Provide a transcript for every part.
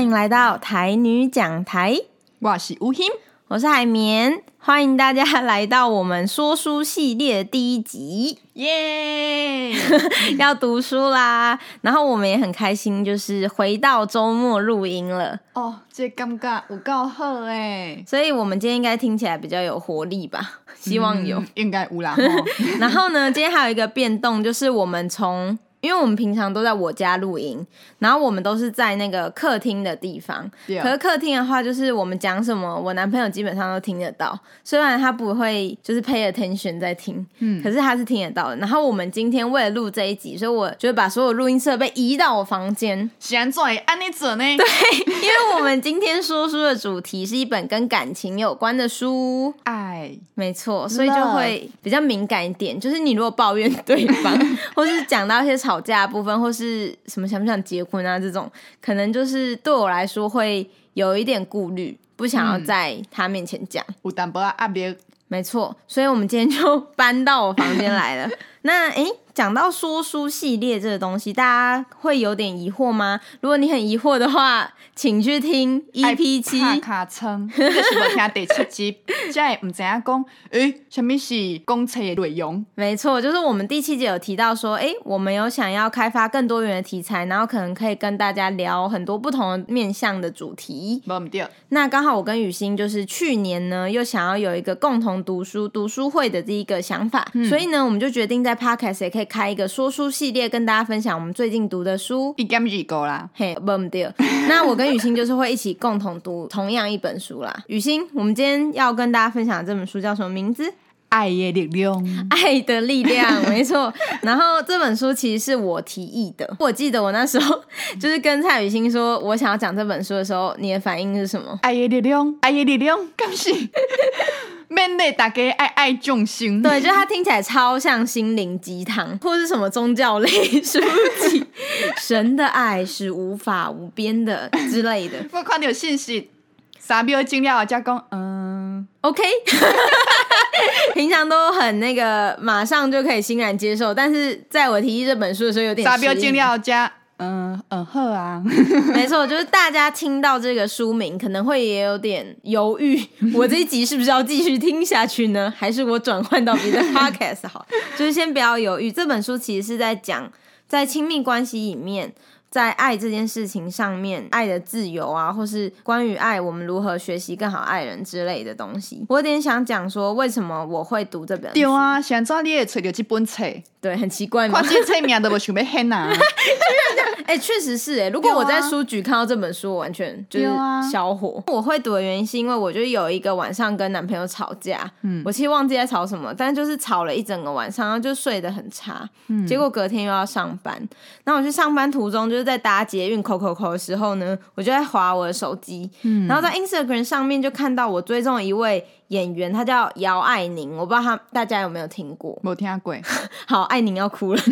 欢迎来到台女讲台，我是吴昕，我是海绵，欢迎大家来到我们说书系列的第一集，耶！要读书啦，然后我们也很开心，就是回到周末录音了。哦，这尴尬，有够好哎！所以我们今天应该听起来比较有活力吧？希望有，嗯、应该有啦。然后呢，今天还有一个变动，就是我们从。因为我们平常都在我家录音，然后我们都是在那个客厅的地方。可是客厅的话，就是我们讲什么，我男朋友基本上都听得到。虽然他不会就是 pay attention 在听，嗯，可是他是听得到的。然后我们今天为了录这一集，所以我就把所有录音设备移到我房间。现在按你准呢？对，因为我们今天说书的主题是一本跟感情有关的书，爱，没错，所以就会比较敏感一点。就是你如果抱怨对方，或是讲到一些吵架的部分，或是什么想不想结婚啊这种，可能就是对我来说会有一点顾虑，不想要在他面前讲。有淡薄啊，别，没错，所以我们今天就搬到我房间来了。那诶。讲到说书系列这个东西，大家会有点疑惑吗？如果你很疑惑的话，请去听 EP 七。卡卡称，这是我听第七集，现在唔知影讲，诶，什么是公车的内容？没错，就是我们第七集有提到说，诶，我们有想要开发更多元的题材，然后可能可以跟大家聊很多不同的面向的主题。那刚好我跟雨欣就是去年呢，又想要有一个共同读书读书会的这一个想法，嗯、所以呢，我们就决定在 Podcast 也可以。开一个说书系列，跟大家分享我们最近读的书。一点几够啦，嘿，不对。那我跟雨欣就是会一起共同读同样一本书啦。雨欣，我们今天要跟大家分享的这本书叫什么名字？爱的力量，爱的力量，没错。然后这本书其实是我提议的。我记得我那时候 就是跟蔡雨欣说我想要讲这本书的时候，你的反应是什么？爱的力量，爱的力量，感谢。免得大家爱爱众生，对，就它听起来超像心灵鸡汤，或是什么宗教类书籍，神的爱是无法无边的之类的。我看到有信息，三秒进了，加工，嗯，OK，平常都很那个，马上就可以欣然接受，但是在我提议这本书的时候，有点三秒进了加。嗯嗯，呵啊，没错，就是大家听到这个书名，可能会也有点犹豫，我这一集是不是要继续听下去呢？还是我转换到别的 podcast 好？就是先不要犹豫，这本书其实是在讲在亲密关系里面。在爱这件事情上面，爱的自由啊，或是关于爱，我们如何学习更好爱人之类的东西，我有点想讲说，为什么我会读这本书？对啊，现在你也找到这本册，对，很奇怪吗？关键册名都不想要喊呐。哎，确实是哎。如果我在书局看到这本书，我完全就是销火。我会读的原因是因为我就有一个晚上跟男朋友吵架，嗯，我其实忘记在吵什么，但就是吵了一整个晚上，然后就睡得很差，嗯，结果隔天又要上班，那我去上班途中就。就在搭捷运口口口的时候呢，我就在划我的手机，嗯，然后在 Instagram 上面就看到我追踪一位演员，他叫姚爱宁，我不知道他大家有没有听过？没听过。好，爱宁要哭了。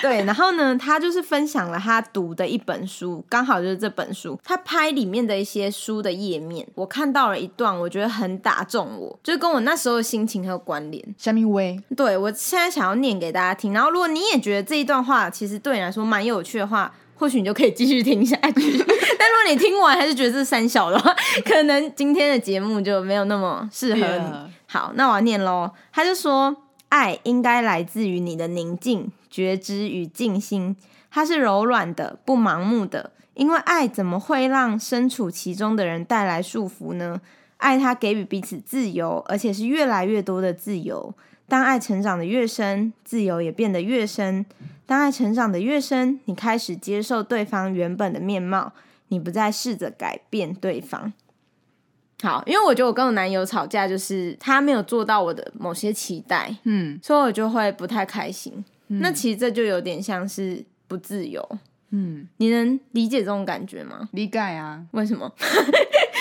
对，然后呢，他就是分享了他读的一本书，刚好就是这本书，他拍里面的一些书的页面，我看到了一段，我觉得很打中我，就是跟我那时候的心情很有关联。下面喂，对，我现在想要念给大家听，然后如果你也觉得这一段话其实对你来说蛮有趣的话，或许你就可以继续听下去。但如果你听完还是觉得这是三小的话，可能今天的节目就没有那么适合你。好，那我要念喽。他就说，爱应该来自于你的宁静。觉知与静心，它是柔软的，不盲目的。因为爱怎么会让身处其中的人带来束缚呢？爱它给予彼此自由，而且是越来越多的自由。当爱成长的越深，自由也变得越深。当爱成长的越深，你开始接受对方原本的面貌，你不再试着改变对方。好，因为我觉得我跟我男友吵架，就是他没有做到我的某些期待，嗯，所以我就会不太开心。那其实这就有点像是不自由，嗯，你能理解这种感觉吗？理解啊，为什么？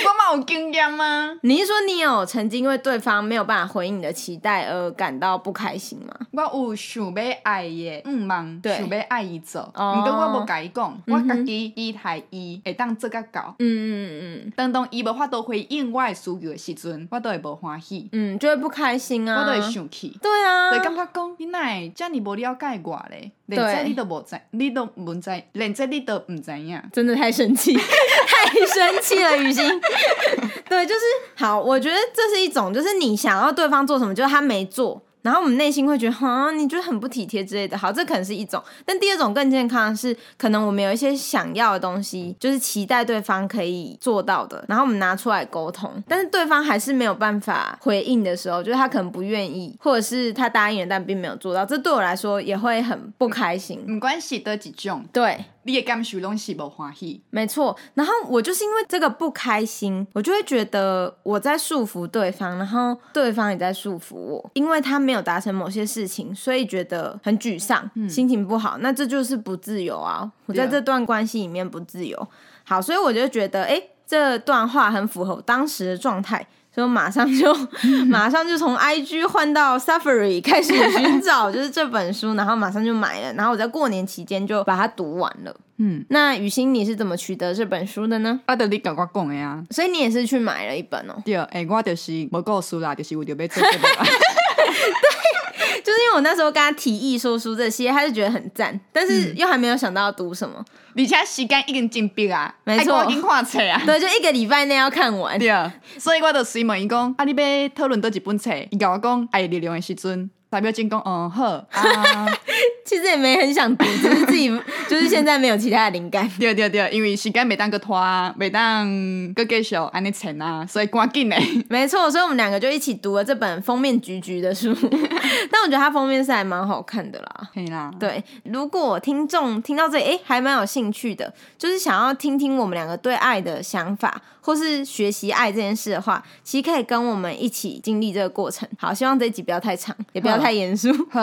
我嘛有经验吗？你是说你有曾经因为对方没有办法回应你的期待而感到不开心吗？我有想要爱的，嗯忙，想要爱伊做，毋过、哦、我无甲伊讲，我家己期待伊会当做甲到。嗯嗯嗯嗯，当当伊无法度回应我的需求的时阵，我都会无欢喜，嗯，就会不开心啊，我都会生气。对啊，会感觉讲你哪会遮尔无了解我咧？连这你都无知，你都无知，连这你都毋知影，真的太生气，太生气了，雨欣。对，就是好，我觉得这是一种，就是你想要对方做什么，就是他没做。然后我们内心会觉得，哈，你觉得很不体贴之类的。好，这可能是一种。但第二种更健康的是，可能我们有一些想要的东西，就是期待对方可以做到的，然后我们拿出来沟通，但是对方还是没有办法回应的时候，就是他可能不愿意，或者是他答应了但并没有做到，这对我来说也会很不开心。没关系得几种，对。你的感受拢是无欢喜，没错。然后我就是因为这个不开心，我就会觉得我在束缚对方，然后对方也在束缚我，因为他没有达成某些事情，所以觉得很沮丧，嗯、心情不好。那这就是不自由啊！我在这段关系里面不自由。好，所以我就觉得，哎，这段话很符合我当时的状态。所以我马上就马上就 从 IG 换到 Safari 开始寻找，就是这本书，然后马上就买了，然后我在过年期间就把它读完了。嗯，那雨欣你是怎么取得这本书的呢？啊，就你跟我讲的呀，所以你也是去买了一本哦。对，哎，我就是无告诉啦，就是为了要做这个。对，就是因为我那时候跟他提议说书这些，他就觉得很赞，但是又还没有想到要读什么。而且时间已经真逼啊，没错，已经看册啊，对，就一个礼拜内要看完。对啊，所以我就随问伊讲，啊，你要讨论到几本册？伊甲我讲，爱力量的时阵。代表进攻，嗯好啊，其实也没很想读，只是自己 就是现在没有其他的灵感。对对对，因为时间没当个拖，没当个继续安尼缠啊，所以赶紧嘞。没错，所以我们两个就一起读了这本封面橘橘的书，但我觉得它封面是还蛮好看的啦。可以啦。对，如果听众听到这里，哎，还蛮有兴趣的，就是想要听听我们两个对爱的想法，或是学习爱这件事的话，其实可以跟我们一起经历这个过程。好，希望这一集不要太长，也不要。太严肃。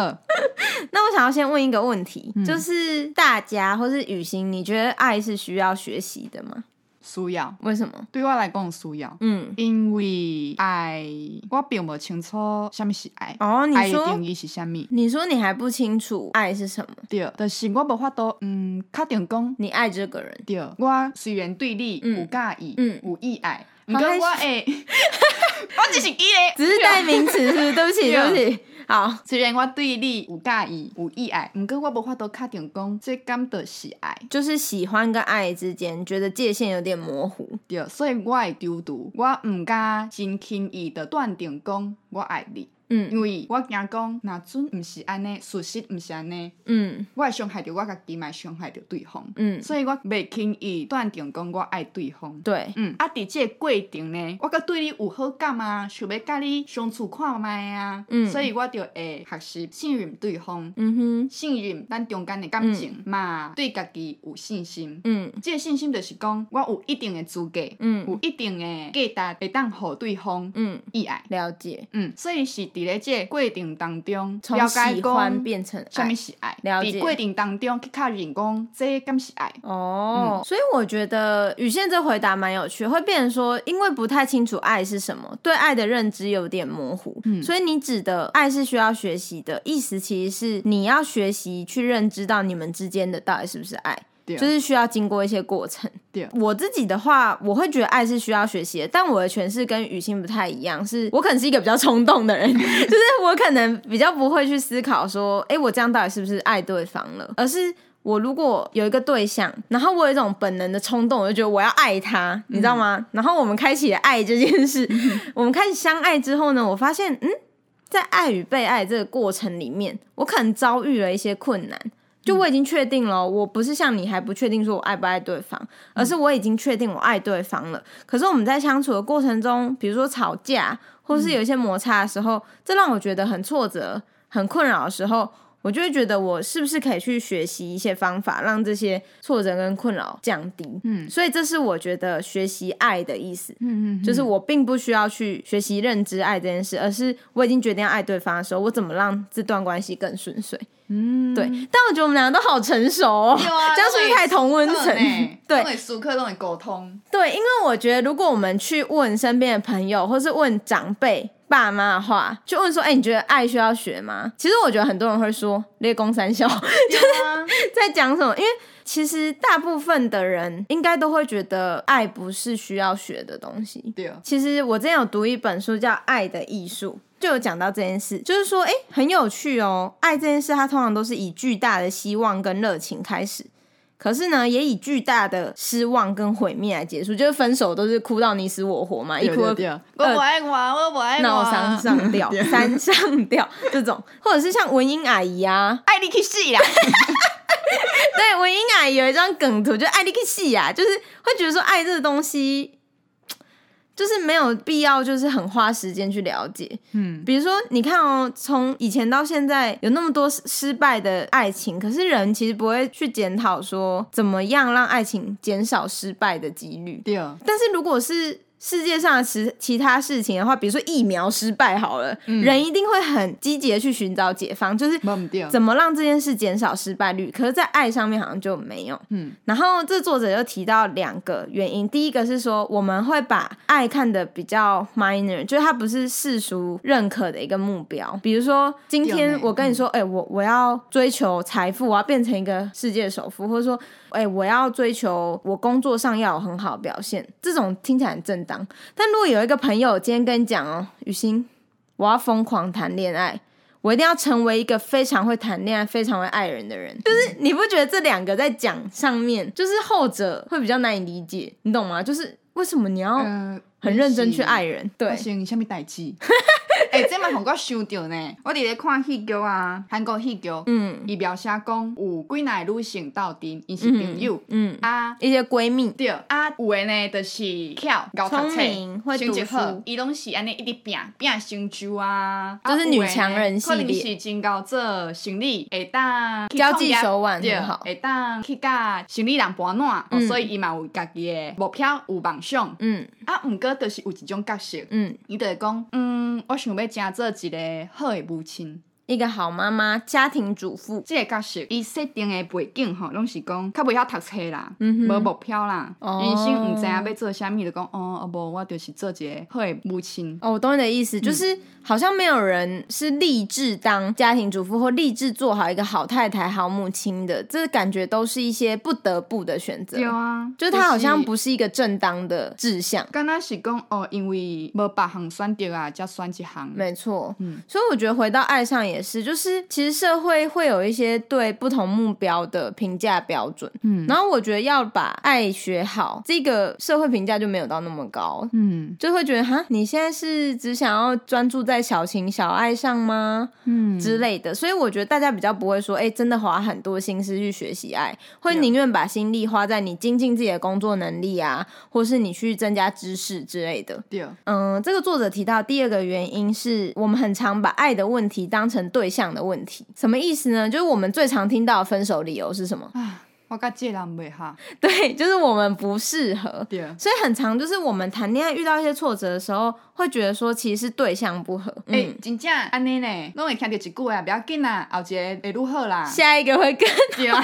那我想要先问一个问题，嗯、就是大家或是雨欣，你觉得爱是需要学习的吗？需要。为什么？对我来讲需要。嗯，因为爱，我并不清楚什么是爱。哦，你说爱定义是什么？你说你还不清楚爱是什么？对，但是我无法度，嗯，确定讲你爱这个人。对，我虽然对你有介意，嗯，有意爱，不过我诶，我只是记咧，只是代名词，是不是？对不起，对不起。好，虽然我对你有介意、有意爱，唔过我无法度确定讲这感觉是爱，就是喜欢跟爱之间觉得界限有点模糊。对，所以我会丢毒，我唔敢真轻易的断定讲我爱你。嗯，因为我惊讲，若准毋是安尼，事实毋是安尼。嗯，我会伤害着我家己，嘛伤害着对方。嗯，所以我袂轻易断定讲我爱对方。对，嗯，啊，伫即个过程呢，我阁对你有好感啊，想要甲你相处看觅啊。嗯，所以我就会学习信任对方。嗯哼，信任咱中间的感情嘛，对家己有信心。嗯，即个信心就是讲，我有一定的资格，嗯，有一定的价值，会当互对方，嗯，意爱了解。嗯，所以是。伫咧这过程当中，从喜欢变成什么是爱？了解。过程当中去确认讲，这敢是爱？哦，嗯、所以我觉得雨宪这回答蛮有趣，会变成说，因为不太清楚爱是什么，对爱的认知有点模糊，嗯、所以你指的爱是需要学习的意思，其实是你要学习去认知到你们之间的到底是不是爱。就是需要经过一些过程。对，我自己的话，我会觉得爱是需要学习的，但我的诠释跟雨欣不太一样，是我可能是一个比较冲动的人，就是我可能比较不会去思考说，哎、欸，我这样到底是不是爱对方了？而是我如果有一个对象，然后我有一种本能的冲动，我就觉得我要爱他，你知道吗？嗯、然后我们开启了爱这件事，嗯、我们开始相爱之后呢，我发现，嗯，在爱与被爱这个过程里面，我可能遭遇了一些困难。就我已经确定了，我不是像你还不确定说我爱不爱对方，而是我已经确定我爱对方了。可是我们在相处的过程中，比如说吵架，或是有一些摩擦的时候，这让我觉得很挫折、很困扰的时候，我就会觉得我是不是可以去学习一些方法，让这些挫折跟困扰降低。嗯，所以这是我觉得学习爱的意思。嗯嗯，就是我并不需要去学习认知爱这件事，而是我已经决定要爱对方的时候，我怎么让这段关系更顺遂。嗯，对。但我觉得我们两个都好成熟哦，啊、这样是不是太同温层？对，跟熟客都很沟通。对，因为我觉得如果我们去问身边的朋友，或是问长辈。爸妈的话就问说：“哎、欸，你觉得爱需要学吗？”其实我觉得很多人会说“列公三小”，就是在讲什么？因为其实大部分的人应该都会觉得爱不是需要学的东西。对。其实我之前有读一本书叫《爱的艺术》，就有讲到这件事，就是说，哎、欸，很有趣哦。爱这件事，它通常都是以巨大的希望跟热情开始。可是呢，也以巨大的失望跟毁灭来结束，就是分手都是哭到你死我活嘛，一哭二，我不爱我，我不爱我，闹三上吊，三上吊这种，或者是像文英阿姨啊，爱你去死啦，对，我英阿姨有一张梗图，就爱你去死啊，就是会觉得说爱这个东西。就是没有必要，就是很花时间去了解。嗯，比如说，你看哦，从以前到现在，有那么多失败的爱情，可是人其实不会去检讨说，怎么样让爱情减少失败的几率。对。但是如果是世界上其其他事情的话，比如说疫苗失败好了，嗯、人一定会很积极的去寻找解方，就是怎么让这件事减少失败率。可是，在爱上面好像就没有。嗯，然后这作者又提到两个原因，第一个是说我们会把爱看得比较 minor，就是它不是世俗认可的一个目标。比如说，今天我跟你说，哎、嗯欸，我我要追求财富，我要变成一个世界首富，或者说。哎、我要追求我工作上要有很好的表现，这种听起来很正当。但如果有一个朋友今天跟你讲哦，雨欣，我要疯狂谈恋爱，我一定要成为一个非常会谈恋爱、非常会爱人的人，就是你不觉得这两个在讲上面，就是后者会比较难以理解，你懂吗？就是为什么你要很认真去爱人？呃、对，行，你下面代志。哎、欸，这嘛让我想到呢。我伫咧看戏剧啊，韩国戏剧，嗯，伊描写讲有几个女性斗阵，伊是朋友，嗯，嗯啊，一些闺蜜，对，啊，有的呢，就是巧，聪明，会读书，伊拢是安尼一直拼拼成就啊，就是女强人系列，可能是真高做生理，会当交际手腕很好，会当去甲生理人保暖，嗯、所以伊嘛有家己的目标，有梦想，嗯，啊，毋过就是有一种角色，嗯，伊就会讲，嗯，我想。要成做一个好的母亲。一个好妈妈、家庭主妇，这个角色，伊设定的背景吼，拢是讲较袂晓读册啦，无、嗯、目标啦，哦、人生毋知影要做啥物，就讲哦，无我就是做一个好的母亲。哦，我懂你的意思，就是、嗯、好像没有人是立志当家庭主妇或立志做好一个好太太、好母亲的，这感觉都是一些不得不的选择。有啊，就是他好像不是一个正当的志向。刚刚是讲哦，因为无别项选择啊，才选一项。没错，嗯，所以我觉得回到爱上也。也是，就是其实社会会有一些对不同目标的评价标准，嗯，然后我觉得要把爱学好，这个社会评价就没有到那么高，嗯，就会觉得哈，你现在是只想要专注在小情小爱上吗？嗯。之类的，所以我觉得大家比较不会说，哎、欸，真的花很多心思去学习爱，会宁愿把心力花在你精进自己的工作能力啊，或是你去增加知识之类的。对，嗯，这个作者提到第二个原因是我们很常把爱的问题当成对象的问题，什么意思呢？就是我们最常听到分手理由是什么？我跟这人不合。对，就是我们不适合。对，所以很常就是我们谈恋爱遇到一些挫折的时候，会觉得说其实是对象不合。哎、真正安尼呢，拢会听到一句啊，不要紧啦，后一个会如何啦？下一个会更 好。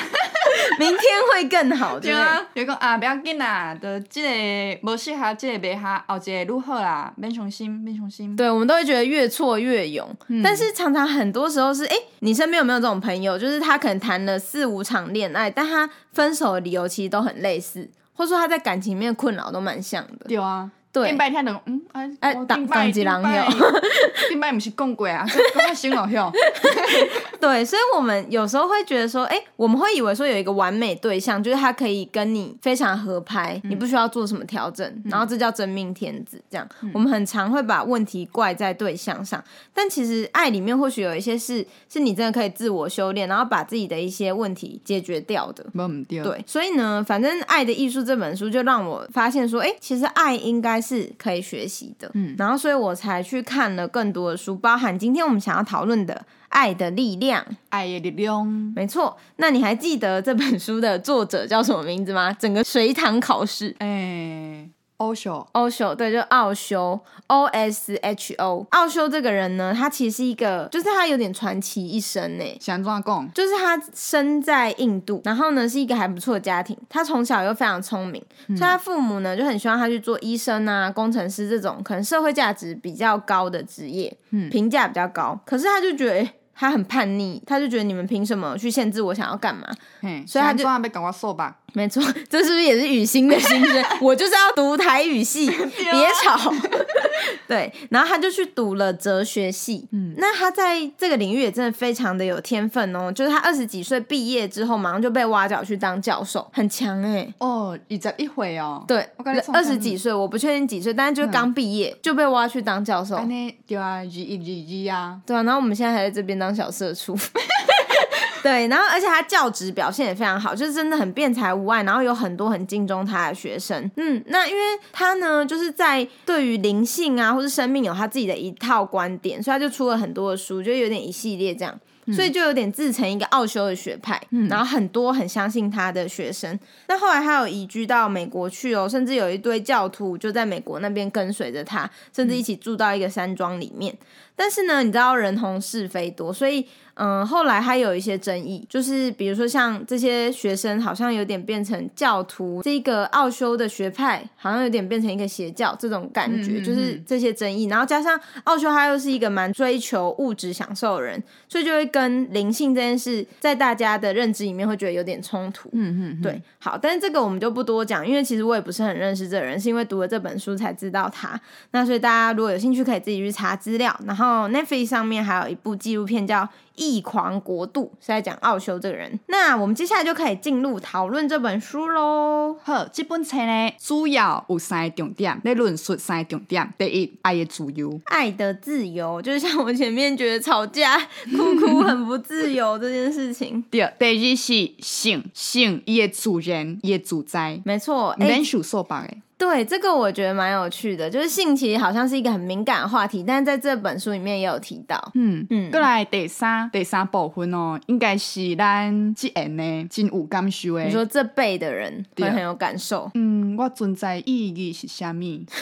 明天会更好，对啊。有个啊，不要紧啦，就这个无适合，这个袂合，后一个如何啦？免伤心，免伤心。对，我们都会觉得越挫越勇，嗯、但是常常很多时候是，哎、欸，你身边有没有这种朋友？就是他可能谈了四五场恋爱，但他分手的理由其实都很类似，或者说他在感情里面困扰都蛮像的。有啊。对，顶摆听到，嗯，哎，哎，当当几郎有，顶摆 不是讲过啊，讲较新了哟。对，所以我们有时候会觉得说，哎、欸，我们会以为说有一个完美对象，就是他可以跟你非常合拍，嗯、你不需要做什么调整，然后这叫真命天子。这样，嗯、我们很常会把问题怪在对象上，但其实爱里面或许有一些事是你真的可以自我修炼，然后把自己的一些问题解决掉的。对，对，所以呢，反正《爱的艺术》这本书就让我发现说，哎、欸，其实爱应该。是可以学习的。嗯，然后所以我才去看了更多的书，包含今天我们想要讨论的《爱的力量》。爱的力量，没错。那你还记得这本书的作者叫什么名字吗？整个随堂考试，哎、欸。奥修，奥修，对，就奥修，O S H O。奥修这个人呢，他其实是一个，就是他有点传奇一生呢。想怎讲？就是他生在印度，然后呢是一个还不错的家庭。他从小又非常聪明，嗯、所以他父母呢就很希望他去做医生啊、工程师这种可能社会价值比较高的职业，嗯，评价比较高。可是他就觉得，欸他很叛逆，他就觉得你们凭什么去限制我想要干嘛？嘿所以他就被赶快瘦吧。没错，这是不是也是雨欣的心声？我就是要读台语系，别吵。对，然后他就去读了哲学系。嗯，那他在这个领域也真的非常的有天分哦。就是他二十几岁毕业之后，马上就被挖角去当教授，很强哎、欸。哦，一在一回哦。对，二十几岁，我不确定几岁，但是就刚毕业、嗯、就被挖去当教授。对啊，一一一啊。对啊，然后我们现在还在这边当小社畜。对，然后而且他教职表现也非常好，就是真的很辩才无碍，然后有很多很敬重他的学生。嗯，那因为他呢，就是在对于灵性啊或是生命有他自己的一套观点，所以他就出了很多的书，就有点一系列这样。所以就有点自成一个奥修的学派，嗯、然后很多很相信他的学生。那后来他有移居到美国去哦，甚至有一堆教徒就在美国那边跟随着他，甚至一起住到一个山庄里面。嗯、但是呢，你知道人红是非多，所以嗯，后来还有一些争议，就是比如说像这些学生好像有点变成教徒，这个奥修的学派好像有点变成一个邪教这种感觉，嗯嗯嗯，就是这些争议。然后加上奥修他又是一个蛮追求物质享受的人，所以就会。跟灵性这件事，在大家的认知里面会觉得有点冲突。嗯嗯，对，好，但是这个我们就不多讲，因为其实我也不是很认识这个人，是因为读了这本书才知道他。那所以大家如果有兴趣，可以自己去查资料。然后 Netflix 上面还有一部纪录片叫。异狂国度是在讲奥修这个人，那我们接下来就可以进入讨论这本书喽。好，这本书呢主要有三个重点，来论述三个重点。第一，爱的自由，爱的自由，就是像我前面觉得吵架哭哭很不自由这件事情。第二，第二是性，性也主人也主宰，没错，诶。对，这个我觉得蛮有趣的，就是性其实好像是一个很敏感的话题，但是在这本书里面也有提到。嗯嗯，过、嗯、来第三第三部分哦，应该是咱即样呢，真有感受诶。你说这辈的人会很有感受。嗯，我存在意义是啥咪？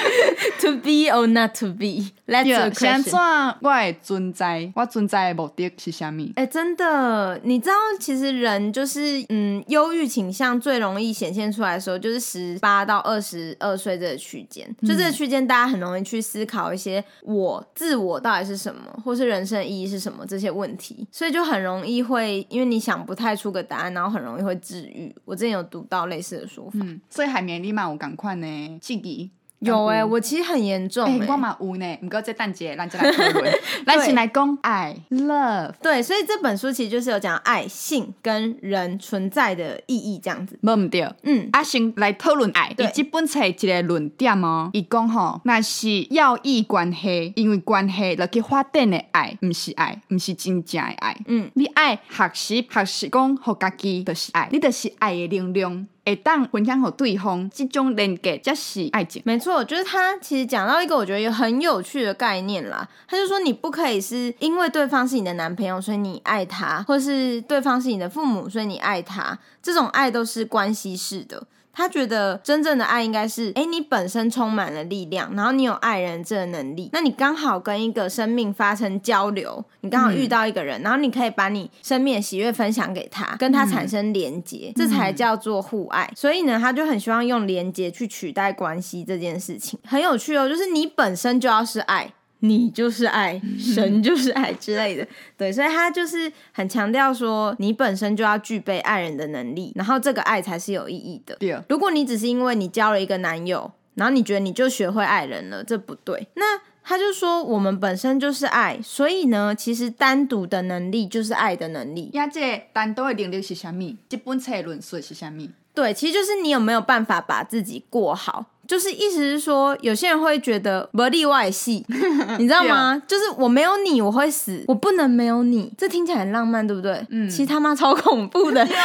To be or not to be? Let's a question. 现在我的存在，我存在的目的是什么？哎、欸，真的，你知道，其实人就是，嗯，忧郁倾向最容易显现出来的时候，就是十八到二十二岁这个区间。就这个区间，大家很容易去思考一些我自我到底是什么，或是人生意义是什么这些问题，所以就很容易会，因为你想不太出个答案，然后很容易会治愈。我之前有读到类似的说法，嗯、所以海绵立马我赶快呢，记忆。有哎、欸，我其实很严重哎、欸，我嘛有呢，不过这蛋姐，咱就来讨论，来先来讲爱，love，对，所以这本书其实就是有讲爱、性跟人存在的意义这样子，没唔对，嗯，阿先来讨论爱，伊这本册一个论点哦，伊讲吼，那是要义关系，因为关系落去发展的爱，唔是爱，唔是真正的爱，嗯，你爱学习，学习讲好家己就是爱，你就是爱的力量。会当分享给对方，这种连接才是爱情。没错，就是他其实讲到一个我觉得很有趣的概念啦。他就说，你不可以是因为对方是你的男朋友，所以你爱他，或是对方是你的父母，所以你爱他。这种爱都是关系式的。他觉得真正的爱应该是，哎，你本身充满了力量，然后你有爱人这个能力，那你刚好跟一个生命发生交流，你刚好遇到一个人，嗯、然后你可以把你生命的喜悦分享给他，跟他产生连结，嗯、这才叫做互爱。所以呢，他就很希望用连结去取代关系这件事情，很有趣哦，就是你本身就要是爱。你就是爱，神就是爱之类的，对，所以他就是很强调说，你本身就要具备爱人的能力，然后这个爱才是有意义的。对，如果你只是因为你交了一个男友，然后你觉得你就学会爱人了，这不对。那他就说，我们本身就是爱，所以呢，其实单独的能力就是爱的能力。呀，这单独的能力是什么？这本册论述是什么？对，其实就是你有没有办法把自己过好。就是意思是说，有些人会觉得不例外戏，你知道吗？就是我没有你我会死，我不能没有你。这听起来很浪漫，对不对？嗯，其实他妈超恐怖的 就是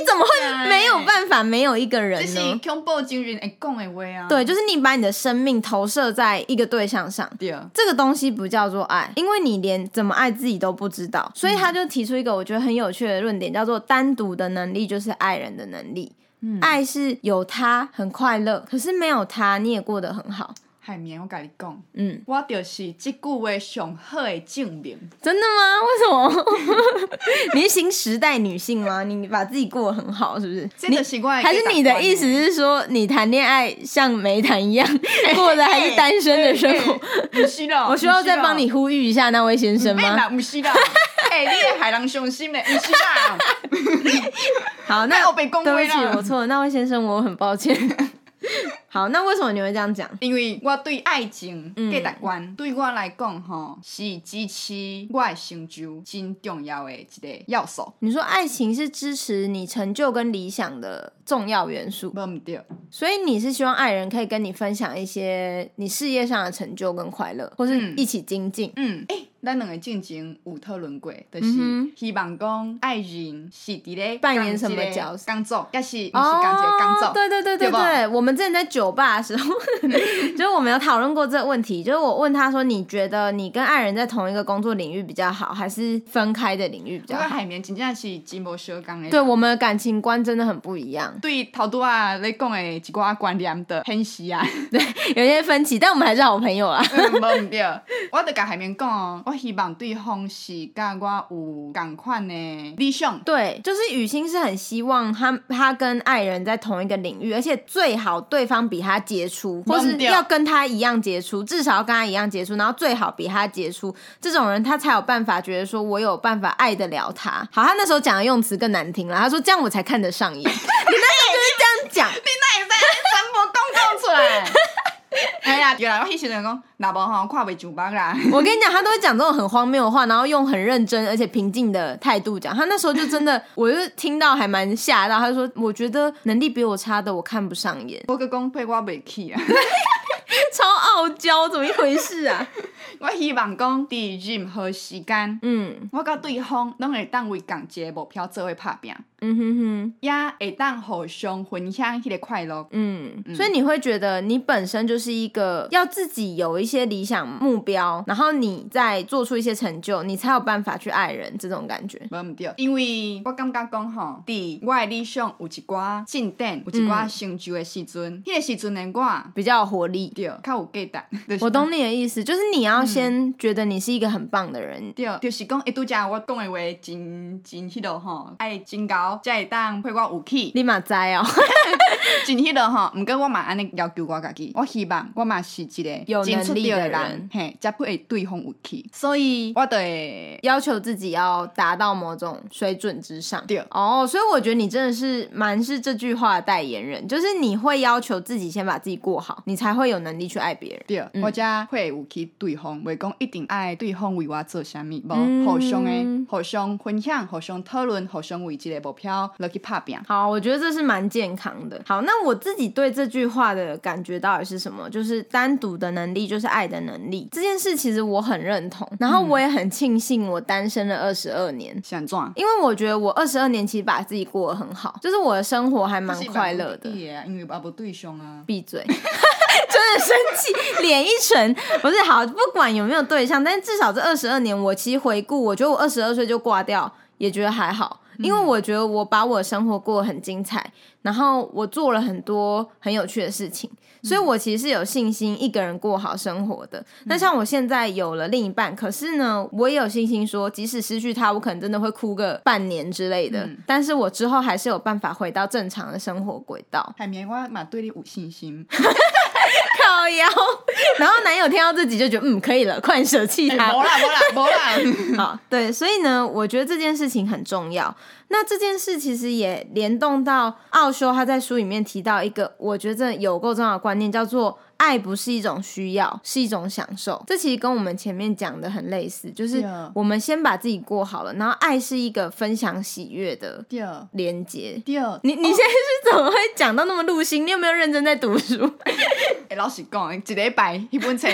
你怎么会没有办法没有一个人呢？对，就是你把你的生命投射在一个对象上，对，这个东西不叫做爱，因为你连怎么爱自己都不知道，所以他就提出一个我觉得很有趣的论点，叫做单独的能力就是爱人的能力。爱是有他很快乐，可是没有他你也过得很好。海绵，我跟你讲，嗯，我就是这句话上好的证明。真的吗？为什么？你是新时代女性吗？你把自己过得很好，是不是？真的习惯。还是你的意思是说，你谈恋爱像没谈一样，过的还是单身的生活？不需要，我需要再帮你呼吁一下那位先生吗？不需要。哎，你的海浪雄心的，不需要。好，那我被恭维了。对不起，我错了，那位先生，我很抱歉。好，那为什么你会这样讲？因为我对爱情价值观，嗯、对我来讲，吼是支持我的成就真重要的一个要素。你说爱情是支持你成就跟理想的重要元素，不对。所以你是希望爱人可以跟你分享一些你事业上的成就跟快乐，或是一起精进。嗯，哎、嗯。欸咱两个进行有讨论过，就是希望讲爱人是伫咧扮演什么角色，工作，也是不是感觉工作？对对对对对，对，我们之前在酒吧的时候，就是我们有讨论过这个问题。就是我问他说：“你觉得你跟爱人在同一个工作领域比较好，还是分开的领域比较好？”海绵真正是真无相共的。对，我们的感情观真的很不一样。对，头拄啊你讲的一寡观念的很是啊，对，有些分歧，但我们还是好朋友啊。无毋对，我得甲海绵讲，我希望对方。是跟我有共款的理想，对，就是雨欣是很希望他他跟爱人在同一个领域，而且最好对方比他杰出，或是要跟他一样杰出，至少要跟他一样杰出，然后最好比他杰出，这种人他才有办法觉得说我有办法爱得了他。好，他那时候讲的用词更难听了，他说这样我才看得上眼。你那时候就是这样讲，你那也在传播公告出来。哎呀，原来我以前讲，那无吼看袂上目啦。我跟你讲，他都会讲这种很荒谬的话，然后用很认真而且平静的态度讲。他那时候就真的，我就听到还蛮吓到。他就说，我觉得能力比我差的，我看不上眼。我个讲配我袂起啊，超傲娇，怎么一回事啊？我希望讲伫任何时间，嗯，我甲对方拢会当为共一个目标做伙拍拼。嗯哼哼，呀会当互相分享迄个快乐。嗯，嗯，所以你会觉得你本身就是一个要自己有一些理想目标，然后你再做出一些成就，你才有办法去爱人这种感觉。无毋对，因为我感觉讲吼，伫我的理想有一寡进展，有一寡成就的时阵，迄、嗯、个时阵的我比较有活力，对，较有价值。就是、我懂你的意思，就是你要先觉得你是一个很棒的人。对，就是讲，一拄则我讲的话真真迄落吼，爱真高。才会当配我武器，你嘛知哦，真迄个吼，毋过我嘛安尼要求我家己，我希望我嘛是一个有能力的人，嘿，才配对方武器，所以我得要求自己要达到某种水准之上。对，哦，oh, 所以我觉得你真的是蛮是这句话的代言人，就是你会要求自己先把自己过好，你才会有能力去爱别人。对，嗯、我才会武器对方，袂讲一定爱对方为我做啥物，无互相诶，互相分享，互相讨论，互相为一个目标。去拍拼。好，我觉得这是蛮健康的。好，那我自己对这句话的感觉到底是什么？就是单独的能力就是爱的能力。这件事其实我很认同，然后我也很庆幸我单身了二十二年。想赚、嗯，因为我觉得我二十二年其实把自己过得很好，就是我的生活还蛮快乐的。因为爸爸对胸啊，闭嘴，真的生气，脸一沉。不是好，不管有没有对象，但是至少这二十二年，我其实回顾，我觉得我二十二岁就挂掉，也觉得还好。因为我觉得我把我的生活过得很精彩，然后我做了很多很有趣的事情，所以我其实是有信心一个人过好生活的。那像我现在有了另一半，可是呢，我也有信心说，即使失去他，我可能真的会哭个半年之类的，但是我之后还是有办法回到正常的生活轨道。海绵，我蛮对你有信心。靠腰，然后男友听到自己就觉得嗯可以了，快舍弃他。没啦没啦没啦。好，对，所以呢，我觉得这件事情很重要。那这件事其实也联动到奥修他在书里面提到一个我觉得有够重要的观念，叫做爱不是一种需要，是一种享受。这其实跟我们前面讲的很类似，就是我们先把自己过好了，然后爱是一个分享喜悦的连接。第二，你你现在是怎么会讲到那么入心？你有没有认真在读书？哎，老实讲，一礼拜一本册。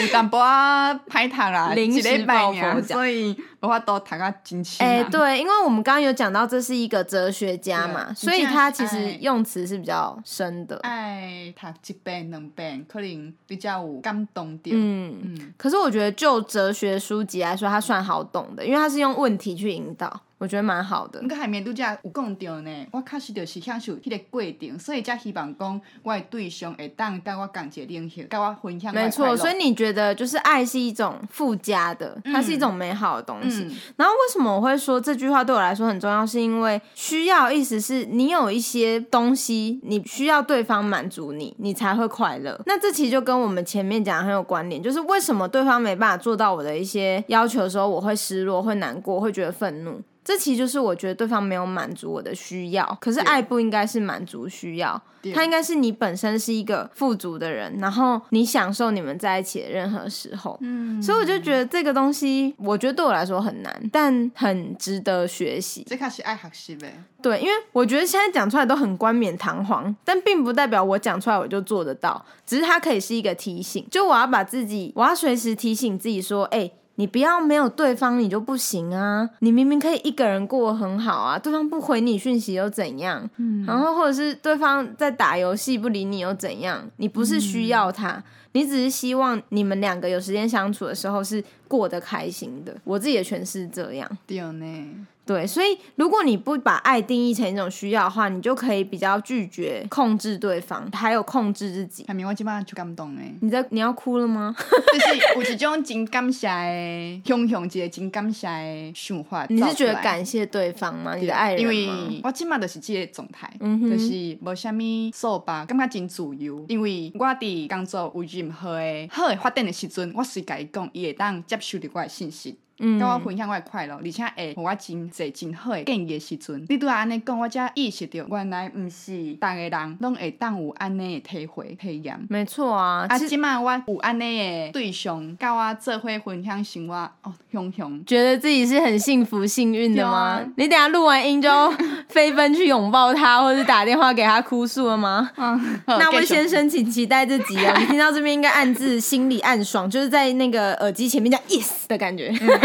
有淡薄啊歹读啦，临时抱佛脚，所以无法度读啊真深。哎，对，因为我们刚刚有讲到这是一个哲学家嘛，所以他其实用词是比较深的。爱读一遍两遍，可能比较有感动点。嗯嗯。可是我觉得就哲学书籍来说，他算好懂的，因为他是用问题去引导。我觉得蛮好的。你个海绵度假有讲到呢，我确实就是享受迄个过程，所以才希望讲我的对象会当跟我共一个领域，跟我分享。没错，所以你觉得就是爱是一种附加的，它是一种美好的东西。嗯、然后为什么我会说这句话对我来说很重要？是因为需要意思是你有一些东西，你需要对方满足你，你才会快乐。那这其实就跟我们前面讲的很有关联，就是为什么对方没办法做到我的一些要求的时候，我会失落、会难过、会觉得愤怒。这其实就是我觉得对方没有满足我的需要，可是爱不应该是满足需要，它应该是你本身是一个富足的人，然后你享受你们在一起的任何时候。嗯，所以我就觉得这个东西，我觉得对我来说很难，但很值得学习。这开始爱学习呗。对，因为我觉得现在讲出来都很冠冕堂皇，但并不代表我讲出来我就做得到，只是它可以是一个提醒，就我要把自己，我要随时提醒自己说，哎。你不要没有对方你就不行啊！你明明可以一个人过得很好啊，对方不回你讯息又怎样？嗯，然后或者是对方在打游戏不理你又怎样？你不是需要他，嗯、你只是希望你们两个有时间相处的时候是过得开心的。我自己的诠释是这样。对呢。对，所以如果你不把爱定义成一种需要的话，你就可以比较拒绝控制对方，还有控制自己。还没我基本上就感动哎！你在你要哭了吗？就是有一种真感谢的，雄雄一个真感谢的想法。你是觉得感谢对方吗？你的爱人？因为我基本上就是这个状态，嗯、就是无啥物束缚，感觉真自由。因为我伫工作有任何的好的发展的时阵，我随甲伊讲，伊会当接受到我的信息。跟我分享我的快乐，而且会互我真侪真好的建议的时阵，你拄仔安尼讲，我才意识到原来毋是逐个人拢会当有安尼的体会体验。没错啊，啊，即摆我有安尼的对象，甲我做伙分享生活，哦，雄雄，觉得自己是很幸福幸运的吗？啊、你等下录完音就飞奔去拥抱他，或者打电话给他哭诉了吗？嗯，那位先生，请期待这集啊。你听到这边应该暗自心里暗爽，就是在那个耳机前面叫 yes 的感觉。嗯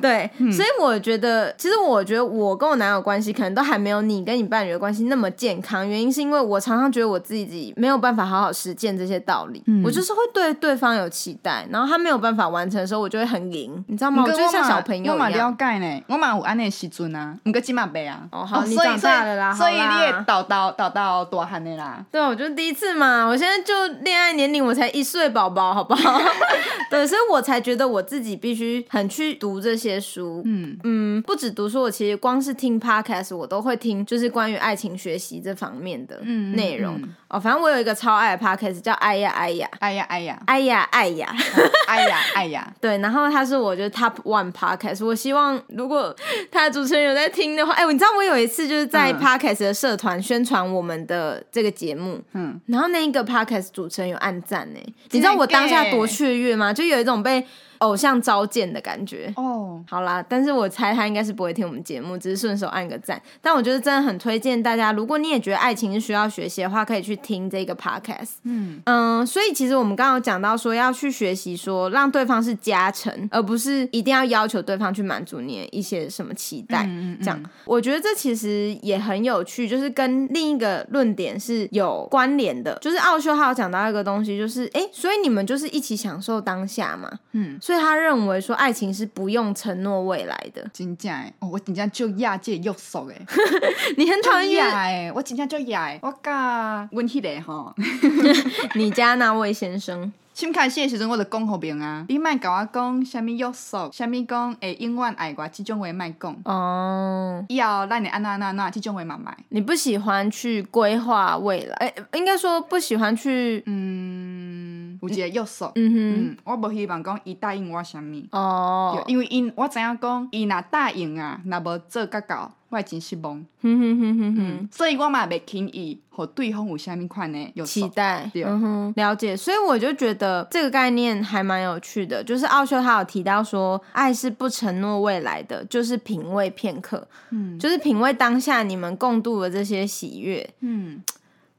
对，嗯、所以我觉得，其实我觉得我跟我男友关系可能都还没有你跟你伴侣的关系那么健康。原因是因为我常常觉得我自己没有办法好好实践这些道理，嗯、我就是会对对方有期待，然后他没有办法完成的时候，我就会很赢，你知道吗？我就像小朋友一样。我蛮了解呢，我嘛有安内时阵啊，唔过起码背啊。哦，好，你长大了啦，所以，所以你也导到导到大汉的啦。对，我就第一次嘛，我现在就恋爱年龄我才一岁宝宝，好不好？对，所以我才觉得我自己必须很去读这些书，嗯。嗯，不止读书，我其实光是听 podcast 我都会听，就是关于爱情学习这方面的内容。嗯。嗯嗯、哦，反正我有一个超爱的 podcast 叫哎呀哎呀。哎呀哎呀。哎呀哎呀。哎呀 哎呀，对，然后他是我觉得 top one podcast。我希望如果他的主持人有在听的话，哎，你知道我有一次就是在 podcast 的社团宣传我们的这个节目，嗯，然后那一个 podcast 主持人有按赞呢，你知道我当下多雀跃吗？就有一种被。偶像召见的感觉哦，oh. 好啦，但是我猜他应该是不会听我们节目，只是顺手按个赞。但我觉得真的很推荐大家，如果你也觉得爱情是需要学习的话，可以去听这个 podcast。嗯嗯，所以其实我们刚刚有讲到说要去学习，说让对方是加成，而不是一定要要求对方去满足你的一些什么期待。嗯嗯，这样我觉得这其实也很有趣，就是跟另一个论点是有关联的，就是奥修还有讲到一个东西，就是哎、欸，所以你们就是一起享受当下嘛。嗯。所以他认为说爱情是不用承诺未来的，真正哦，我真正就亚这约束诶，你很讨厌。诶，我真正就亚我甲阮迄个吼，你家那位先生，先开始的时阵我就讲好明啊，你莫甲我讲啥物约束，啥物讲会永远爱我，这种话莫讲。哦。以后咱会安那安那安怎，这种话嘛莫。你不喜欢去规划未来，诶、欸，应该说不喜欢去嗯。有一个约束，嗯嗯哼，我无希望讲伊答应我啥物，哦，因为因我知影讲伊若答应啊，若无做甲到，我会真失望，哼哼哼哼哼，所以我嘛袂轻易，互对方有啥物款呢？有期待，对嗯哼，了解，所以我就觉得这个概念还蛮有趣的，就是奥修他有提到说，爱是不承诺未来的，就是品味片刻，嗯，就是品味当下你们共度的这些喜悦，嗯。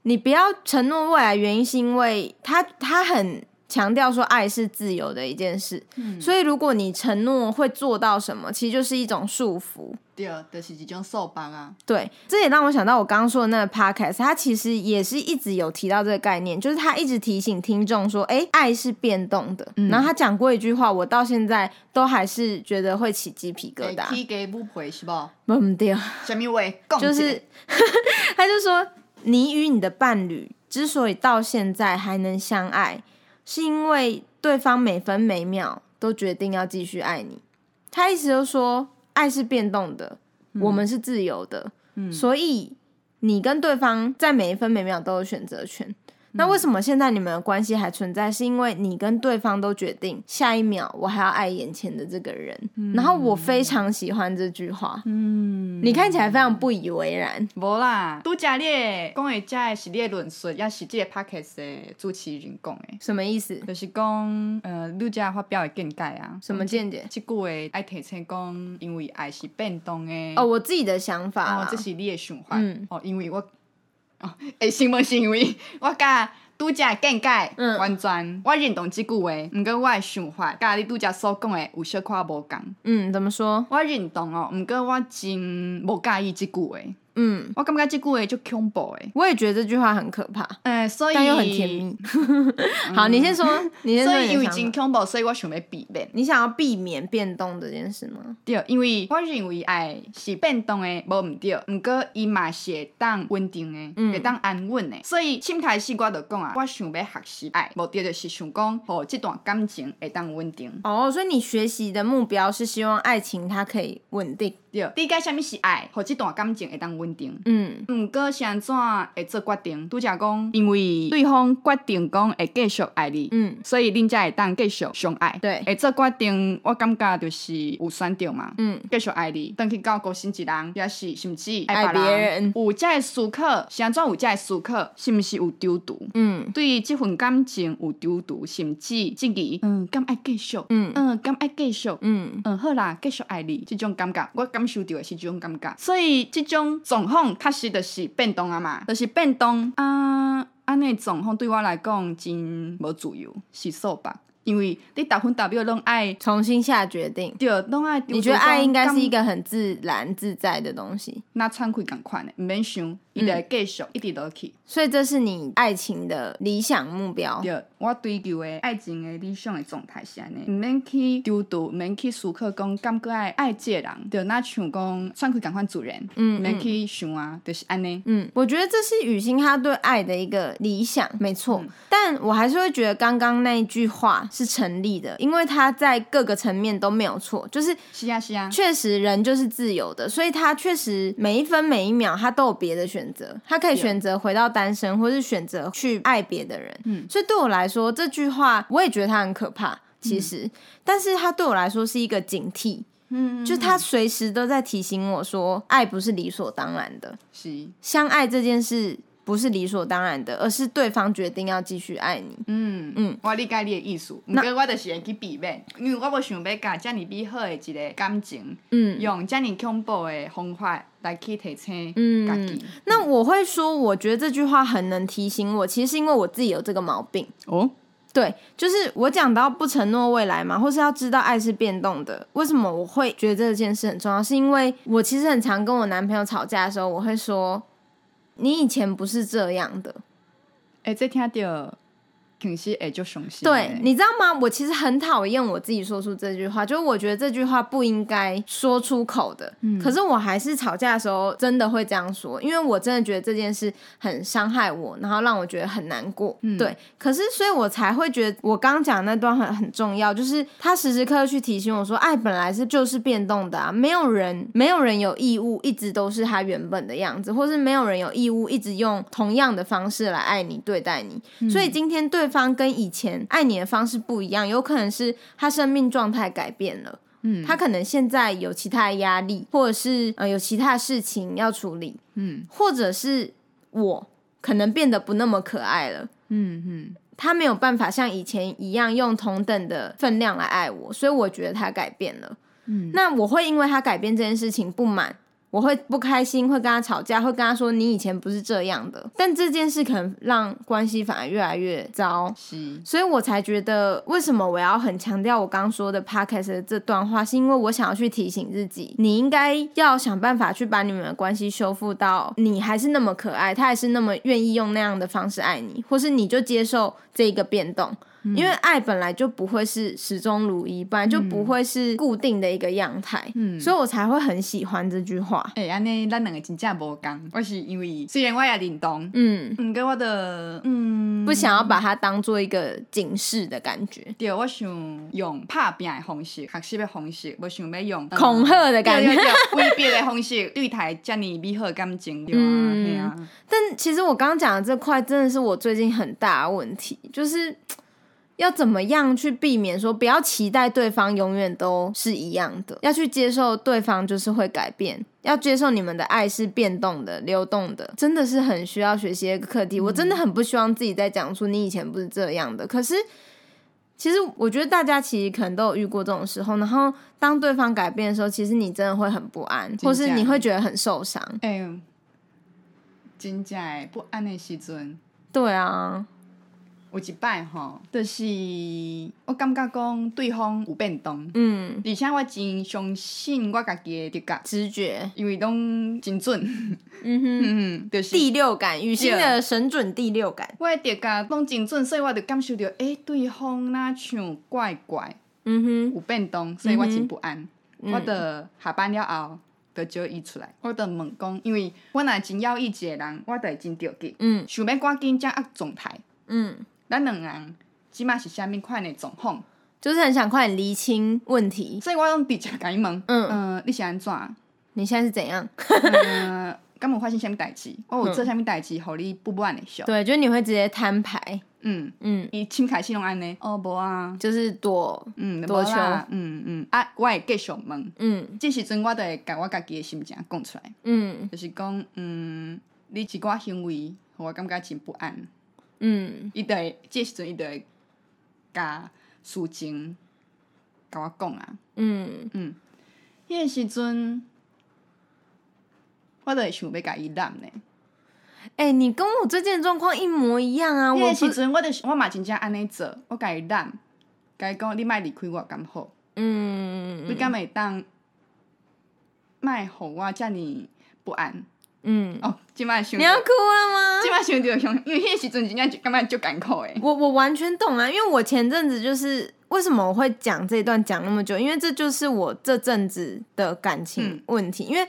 你不要承诺未来，原因是因为他他很强调说爱是自由的一件事，嗯、所以如果你承诺会做到什么，其实就是一种束缚。对，就是一种束缚啊。对，这也让我想到我刚刚说的那个 podcast，他其实也是一直有提到这个概念，就是他一直提醒听众说，哎，爱是变动的。嗯、然后他讲过一句话，我到现在都还是觉得会起鸡皮疙瘩。起鸡母皮是不？不对，什么话？就是 他就说。你与你的伴侣之所以到现在还能相爱，是因为对方每分每秒都决定要继续爱你。他意思就是说，爱是变动的，嗯、我们是自由的，嗯、所以你跟对方在每一分每秒都有选择权。那为什么现在你们的关系还存在？是因为你跟对方都决定下一秒我还要爱眼前的这个人。嗯、然后我非常喜欢这句话。嗯，你看起来非常不以为然。无啦，拄则你讲的这个是你的论述，也是这个 podcast 的主持人讲的。什么意思？就是讲，呃，你这发表的见解啊。什么见解？这句话爱提醒讲，因为爱是变动的。哦，我自己的想法。哦，这是你的想法。嗯。哦，因为我。哦，诶，是毋是因为我甲拄则见解，嗯、完全我认同即句话，毋过我的想法甲你拄则所讲的有小可无共。嗯，怎么说？我认同哦，毋过我真无介意即句话。嗯，我感觉这句话就恐怖诶，我也觉得这句话很可怕，哎，所以但又很甜蜜。好，你先说，你先说。所以因为真恐怖，所以我想要避免。你想要避免变动这件事吗？对，因为我认为爱是变动诶，无毋对，毋过伊嘛是会当稳定诶，会当安稳诶。所以，先开始我就讲啊，我想要学习爱，目的就是想讲，互这段感情会当稳定。哦，所以你学习的目标是希望爱情它可以稳定。对，理解啥物是爱，互这段感情会当稳定。嗯，毋过是安怎会做决定？拄则讲，因为对方决定讲会继续爱你，嗯，所以恁才会当继续相爱。对，会做决定，我感觉就是有选择嘛，嗯，继续爱你，等去到高新一人，也是甚至爱别人，人有遮个思考，是安怎有遮个思考？是毋是有丢毒？嗯，对这份感情有丢毒，甚至质疑，嗯，敢爱继续？嗯嗯，敢爱继续？嗯嗯，好啦，继续爱你，这种感觉，我感受到的是这种感觉，所以这种状况确实就是变动啊嘛，就是变动啊，安尼状况对我来讲真无自由，是说吧。因为你打分打表拢爱重新下决定，对，拢爱。你觉得爱应该是一个很自然自在的东西？那畅快赶快的，毋免想，伊就会继续一直落去。所以这是你爱情的理想目标。对，我追求的爱情的理想的状态是安尼，毋免去丢度，唔免去思考讲感觉爱爱这人，就那像讲畅快赶快主人，嗯，唔免去想啊，就是安尼。嗯，我觉得这是雨欣她对爱的一个理想，没错。嗯、但我还是会觉得刚刚那一句话。是成立的，因为他在各个层面都没有错，就是是啊是啊，确实人就是自由的，所以他确实每一分每一秒他都有别的选择，他可以选择回到单身，或是选择去爱别的人。嗯，所以对我来说这句话我也觉得他很可怕，其实，嗯、但是他对我来说是一个警惕，嗯，就他随时都在提醒我说，爱不是理所当然的，是相爱这件事。不是理所当然的，而是对方决定要继续爱你。嗯嗯，我理解你的意思，不过我就是会去避免，因为我无想要甲遮尔美好的一个感情，嗯，用遮尔恐怖的方法来去提醒家己。嗯，那我会说，我觉得这句话很能提醒我，其实是因为我自己有这个毛病。哦，对，就是我讲到不承诺未来嘛，或是要知道爱是变动的。为什么我会觉得这件事很重要？是因为我其实很常跟我男朋友吵架的时候，我会说。你以前不是这样的，哎、欸，这听到。平时哎就雄心。对，你知道吗？我其实很讨厌我自己说出这句话，就是我觉得这句话不应该说出口的。嗯，可是我还是吵架的时候真的会这样说，因为我真的觉得这件事很伤害我，然后让我觉得很难过。嗯，对。可是，所以我才会觉得我刚刚讲那段很很重要，就是他时时刻刻去提醒我说，爱本来是就是变动的啊，没有人没有人有义务一直都是他原本的样子，或是没有人有义务一直用同样的方式来爱你对待你。嗯，所以今天对。方跟以前爱你的方式不一样，有可能是他生命状态改变了，嗯，他可能现在有其他的压力，或者是呃有其他事情要处理，嗯，或者是我可能变得不那么可爱了，嗯嗯，他没有办法像以前一样用同等的分量来爱我，所以我觉得他改变了，嗯，那我会因为他改变这件事情不满。我会不开心，会跟他吵架，会跟他说你以前不是这样的。但这件事可能让关系反而越来越糟，是，所以我才觉得为什么我要很强调我刚刚说的 podcast 的这段话，是因为我想要去提醒自己，你应该要想办法去把你们的关系修复到你还是那么可爱，他还是那么愿意用那样的方式爱你，或是你就接受这一个变动。因为爱本来就不会是始终如一，本来就不会是固定的一个样态，嗯，所以我才会很喜欢这句话。哎、欸，安尼咱两个真正无共，我是因为虽然我也认同，嗯，嗯，跟我的嗯，不想要把它当做一个警示的感觉。对，我想用拍拼的方式、学习的方式，我想要用、嗯、恐吓的感觉、威逼的方式对待这么美好的感情，对啊，嗯、对啊。但其实我刚刚讲的这块，真的是我最近很大的问题，就是。要怎么样去避免说不要期待对方永远都是一样的，要去接受对方就是会改变，要接受你们的爱是变动的、流动的，真的是很需要学习的一个课题。我真的很不希望自己再讲出你以前不是这样的。可是，其实我觉得大家其实可能都有遇过这种时候，然后当对方改变的时候，其实你真的会很不安，或是你会觉得很受伤。哎呦，真假不安的时阵，对啊。有一摆吼，就是我感觉讲对方有变动，嗯，而且我真相信我家己的直觉，直觉，因为拢真准，嗯哼，嗯就是第六感，雨欣的神准第六感，我的直觉拢真准，所以我就感受到，诶、欸，对方若像怪怪，嗯哼，有变动，所以我真不安，嗯、我的下班了后，就招伊出来，我就问讲，因为我若真要伊一个人，我就会真着急，嗯，想要赶紧掌握状态，嗯。咱两人即码是虾米款的状况，就是很想快点厘清问题，所以我用直接甲伊问，嗯。嗯、呃，你是安怎？你现在是怎样？呃，敢有发生虾米代志？我有做虾米代志，互你不不安的笑。对，就是你会直接摊牌，嗯。嗯，伊亲开心拢安尼，哦，无啊，就是躲，嗯，躲球，嗯嗯，啊，我会继续问，嗯，即时阵我就会甲我家己的心情讲出来，嗯，就是讲，嗯，你一寡行为，我感觉真不安。嗯，伊对，这时阵伊会，甲事情，甲我讲啊。嗯嗯，迄个时阵，我都会想要甲伊揽呢。哎、欸，你跟我最近的状况一模一样啊！迄个时阵，我就我嘛真正安尼做，我甲伊揽，甲伊讲你莫离开我敢好。嗯，你敢会当，莫互我遮尔不安。嗯哦，你要哭了吗？今晚想就想，因为那时阵真正就感觉就艰苦诶。我我完全懂啊，因为我前阵子就是为什么我会讲这一段讲那么久，因为这就是我这阵子的感情问题。嗯、因为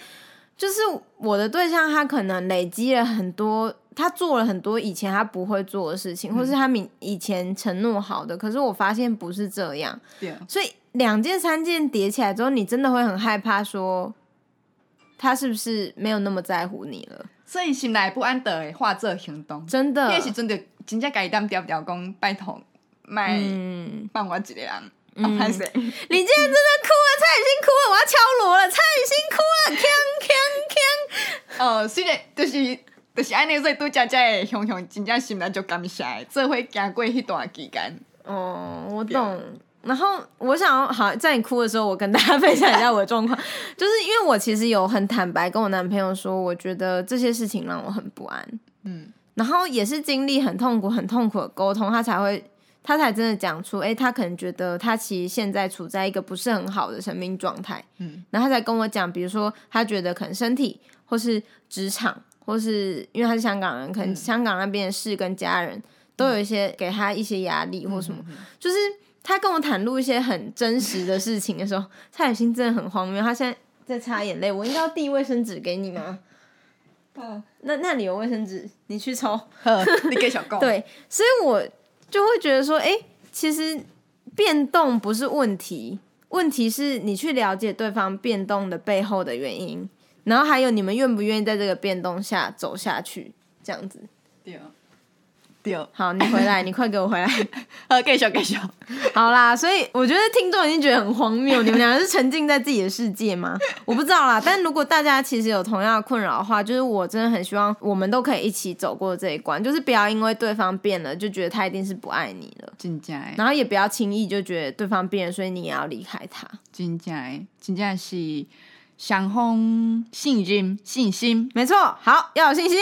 就是我的对象，他可能累积了很多，他做了很多以前他不会做的事情，嗯、或是他明以前承诺好的，可是我发现不是这样。对，所以两件三件叠起来之后，你真的会很害怕说。他是不是没有那么在乎你了？所以心内不安的会化作行动，真的。那时阵就真正家己当调调讲，拜托，卖放我一个人。嗯，歹势。你今天真的哭了，蔡雨欣哭了，我要敲锣了，蔡雨欣哭了，锵锵锵。哦，虽然就是就是安尼，所以拄才才会熊熊真正心内就感谢，这会行过迄段期间。哦，我懂。然后我想要好在你哭的时候，我跟大家分享一下我的状况，就是因为我其实有很坦白跟我男朋友说，我觉得这些事情让我很不安，嗯，然后也是经历很痛苦、很痛苦的沟通，他才会，他才真的讲出，哎，他可能觉得他其实现在处在一个不是很好的生命状态，嗯，然后他才跟我讲，比如说他觉得可能身体或是职场，或是因为他是香港人，可能香港那边的事跟家人都有一些给他一些压力或什么，就是。他跟我袒露一些很真实的事情的时候，蔡雨欣真的很荒谬。他现在在擦眼泪，我应该要递卫生纸给你吗？嗯，那那里有卫生纸，你去抽。你给小高。对，所以我就会觉得说，哎、欸，其实变动不是问题，问题是你去了解对方变动的背后的原因，然后还有你们愿不愿意在这个变动下走下去，这样子。对啊。对，好，你回来，你快给我回来。好，继续继续。好啦，所以我觉得听众已经觉得很荒谬，你们两个是沉浸在自己的世界吗？我不知道啦。但如果大家其实有同样的困扰的话，就是我真的很希望我们都可以一起走过这一关，就是不要因为对方变了就觉得他一定是不爱你了，真的。然后也不要轻易就觉得对方变了，所以你也要离开他，真的，真的是。相互信心、信心，没错。好，要有信心，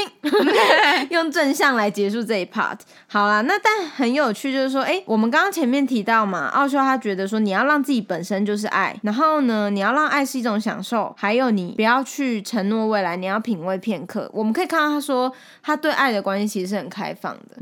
用正向来结束这一 part。好啦，那但很有趣，就是说，哎、欸，我们刚刚前面提到嘛，奥修他觉得说，你要让自己本身就是爱，然后呢，你要让爱是一种享受，还有你不要去承诺未来，你要品味片刻。我们可以看到他说，他对爱的关系其实是很开放的，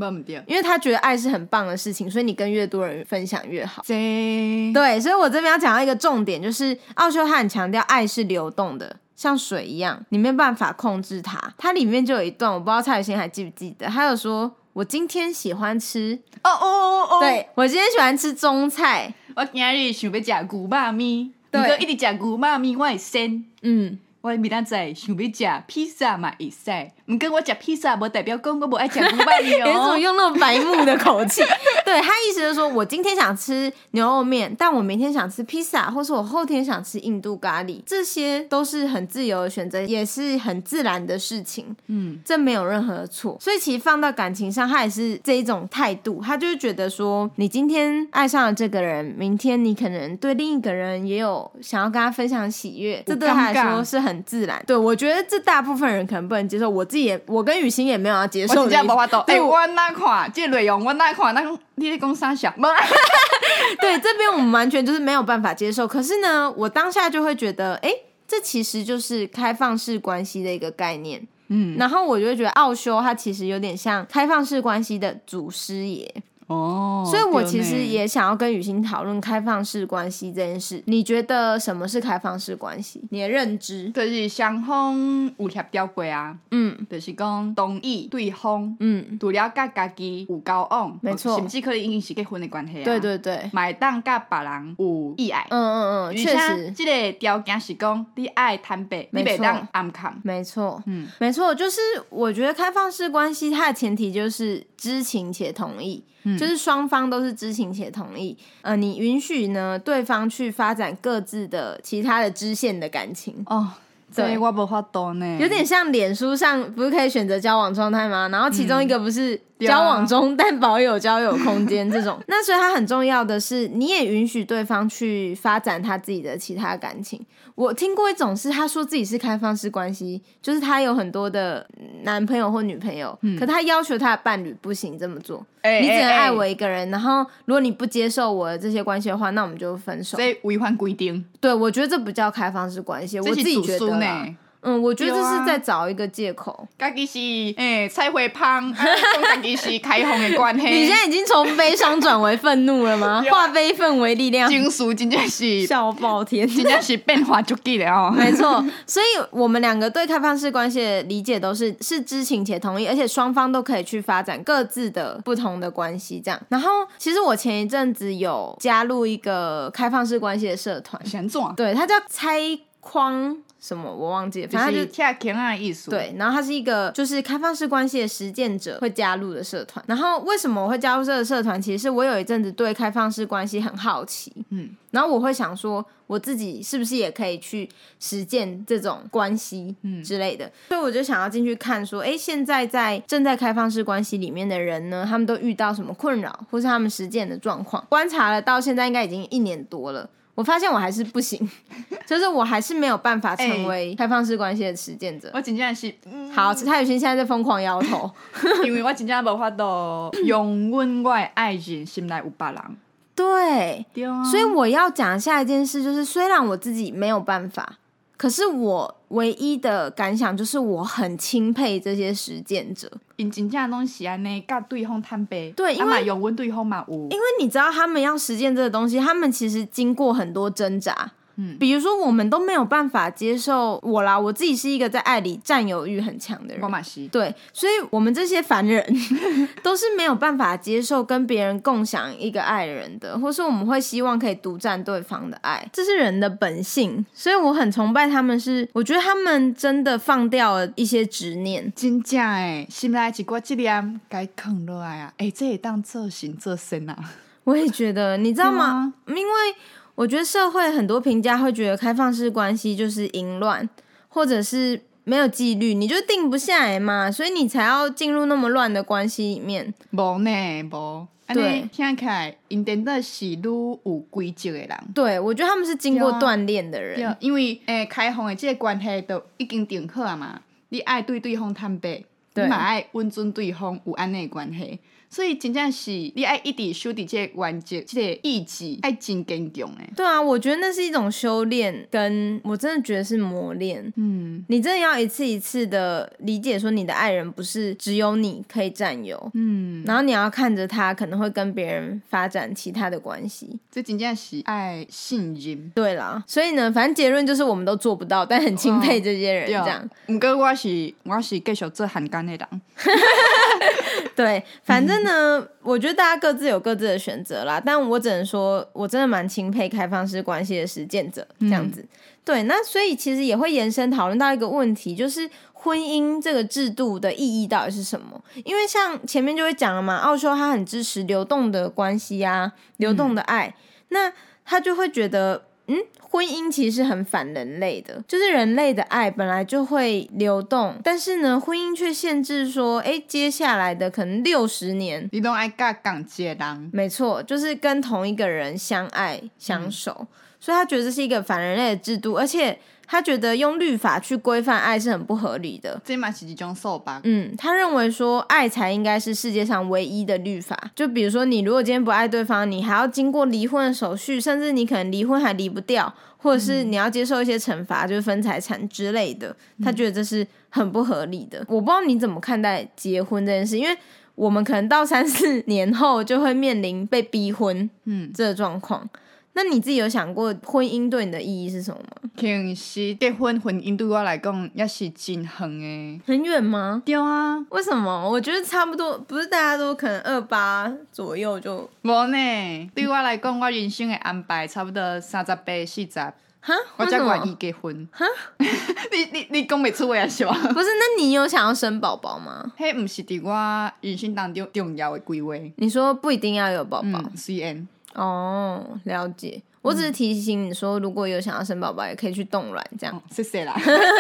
因为他觉得爱是很棒的事情，所以你跟越多人分享越好。对，所以我这边要讲到一个重点，就是奥修他很强调爱是流动的，像水一样，你没办法控制它。它里面就有一段，我不知道蔡雨欣还记不记得，他有说：“我今天喜欢吃哦哦哦哦，对我今天喜欢吃中菜，我今日想要吃牛肉面，对，一直吃牛肉面，我会先嗯。”我明仔载想要食披萨嘛，会使。毋过我食披萨，无代表讲我无爱食牛肉面哦。你怎么用那么白目的口气？对，他意思就是说，我今天想吃牛肉面，但我明天想吃披萨，或是我后天想吃印度咖喱，这些都是很自由的选择，也是很自然的事情。嗯，这没有任何的错。所以其实放到感情上，他也是这一种态度。他就是觉得说，你今天爱上了这个人，明天你可能对另一个人也有想要跟他分享喜悦，这对他来说是很。自然，对，我觉得这大部分人可能不能接受，我自己也，我跟雨欣也没有要接受。我真的无法度，哎，我那款这内容，我那款，那你在攻三小？对，这边我们完全就是没有办法接受。可是呢，我当下就会觉得，哎，这其实就是开放式关系的一个概念。嗯，然后我就会觉得奥修他其实有点像开放式关系的祖师爷。哦，所以我其实也想要跟雨欣讨论开放式关系这件事。你觉得什么是开放式关系？你的认知？就是双方有协调过啊，嗯，就是讲同意对方，嗯，除了甲家己有交往，没错，甚至可以已经是结婚的关系啊。对对对，买当甲别人有意爱，嗯嗯嗯，确实，这个条件是讲你爱坦白，你别当暗藏，没错，嗯，没错，就是我觉得开放式关系它的前提就是知情且同意。就是双方都是知情且同意，呃，你允许呢对方去发展各自的其他的支线的感情哦。对，我不法多呢，有点像脸书上不是可以选择交往状态吗？然后其中一个不是交往中，但保有交友空间这种。那所以它很重要的是，你也允许对方去发展他自己的其他感情。我听过一种是，他说自己是开放式关系，就是他有很多的男朋友或女朋友，可他要求他的伴侣不行这么做，你只能爱我一个人。然后如果你不接受我的这些关系的话，那我们就分手。所以违反规定。对，我觉得这不叫开放式关系，我自己觉得。嗯，我觉得这是在找一个借口。家己是诶，菜花芳，家己是开放的关系。你现在已经从悲伤转为愤怒了吗？化悲愤为力量。金属真的是笑爆天，真的是变化足剧了哦。没错，所以我们两个对开放式关系的理解都是是知情且同意，而且双方都可以去发展各自的不同的关系。这样，然后其实我前一阵子有加入一个开放式关系的社团，想做？对，它叫拆框。什么我忘记了，反正就是跳钳啊艺术。对，然后它是一个就是开放式关系的实践者会加入的社团。然后为什么我会加入这个社团？其实是我有一阵子对开放式关系很好奇，嗯，然后我会想说，我自己是不是也可以去实践这种关系，嗯之类的。嗯、所以我就想要进去看，说，哎，现在在正在开放式关系里面的人呢，他们都遇到什么困扰，或是他们实践的状况？观察了到现在，应该已经一年多了。我发现我还是不行，就是我还是没有办法成为开放式关系的实践者。欸、我真正是，好，蔡雨欣现在在疯狂摇头，因为我真正无法度用阮我的爱人心内有别人。对，所以我要讲下一件事，就是虽然我自己没有办法。可是我唯一的感想就是，我很钦佩这些实践者。因真正东西安尼，甲对方坦白，对，因为有问对方嘛，有。因为你知道，他们要实践这个东西，他们其实经过很多挣扎，嗯，比如说我们都没有办法接受我啦，我自己是一个在爱里占有欲很强的人，我马西。对，所以我们这些凡人 都是没有办法接受跟别人共享一个爱人的，或是我们会希望可以独占对方的爱，这是人的本性。所以我很崇拜他们，是我觉得他们真的放掉了一些执念。真正诶，心内一挂执念该扛落来啊！哎，这也当做行做身啊！我也觉得，你知道吗？吗因为我觉得社会很多评价会觉得开放式关系就是淫乱，或者是。没有纪律，你就定不下来嘛，所以你才要进入那么乱的关系里面。无呢，无。对，听起来，因真的是愈有规则的人。对，我觉得他们是经过锻炼的人。对，因为诶、欸，开放的这个关系都已经定好了嘛，你爱对对方坦白，你嘛爱温存对方有安内关系。所以真正是你爱一直修伫这个原则，这个意志爱真坚强诶。对啊，我觉得那是一种修炼，跟我真的觉得是磨练。嗯，你真的要一次一次的理解，说你的爱人不是只有你可以占有。嗯，然后你要看着他可能会跟别人发展其他的关系。这真正是爱信任。对啦，所以呢，反正结论就是我们都做不到，但很钦佩这些人。这样，唔过我是我是继续做汉奸的人。对，反正呢，嗯、我觉得大家各自有各自的选择啦。但我只能说，我真的蛮钦佩开放式关系的实践者这样子。嗯、对，那所以其实也会延伸讨论到一个问题，就是婚姻这个制度的意义到底是什么？因为像前面就会讲了嘛，奥修他很支持流动的关系啊，流动的爱，嗯、那他就会觉得。嗯，婚姻其实是很反人类的，就是人类的爱本来就会流动，但是呢，婚姻却限制说，哎，接下来的可能六十年，你都爱尬港接档，没错，就是跟同一个人相爱相守，嗯、所以他觉得这是一个反人类的制度，而且。他觉得用律法去规范爱是很不合理的，这嘛是一种说法。嗯，他认为说爱才应该是世界上唯一的律法。就比如说，你如果今天不爱对方，你还要经过离婚的手续，甚至你可能离婚还离不掉，或者是你要接受一些惩罚，就是分财产之类的。他觉得这是很不合理的。我不知道你怎么看待结婚这件事，因为我们可能到三四年后就会面临被逼婚，嗯，这个状况。那你自己有想过婚姻对你的意义是什么吗？其实结婚婚姻对我来讲也是真远诶。很远吗？对啊。为什么？我觉得差不多，不是大家都可能二八左右就。无呢，对我来讲，我人生的安排差不多三十八四十。哈？我才愿意结婚。哈？你你你讲不出话是吧？不是，那你有想要生宝宝吗？嘿，不是在我人生当中重要的规划。你说不一定要有宝宝。C N。哦，了解。我只是提醒你说，如果有想要生宝宝，也可以去冻卵，这样。哦、谢谢啦。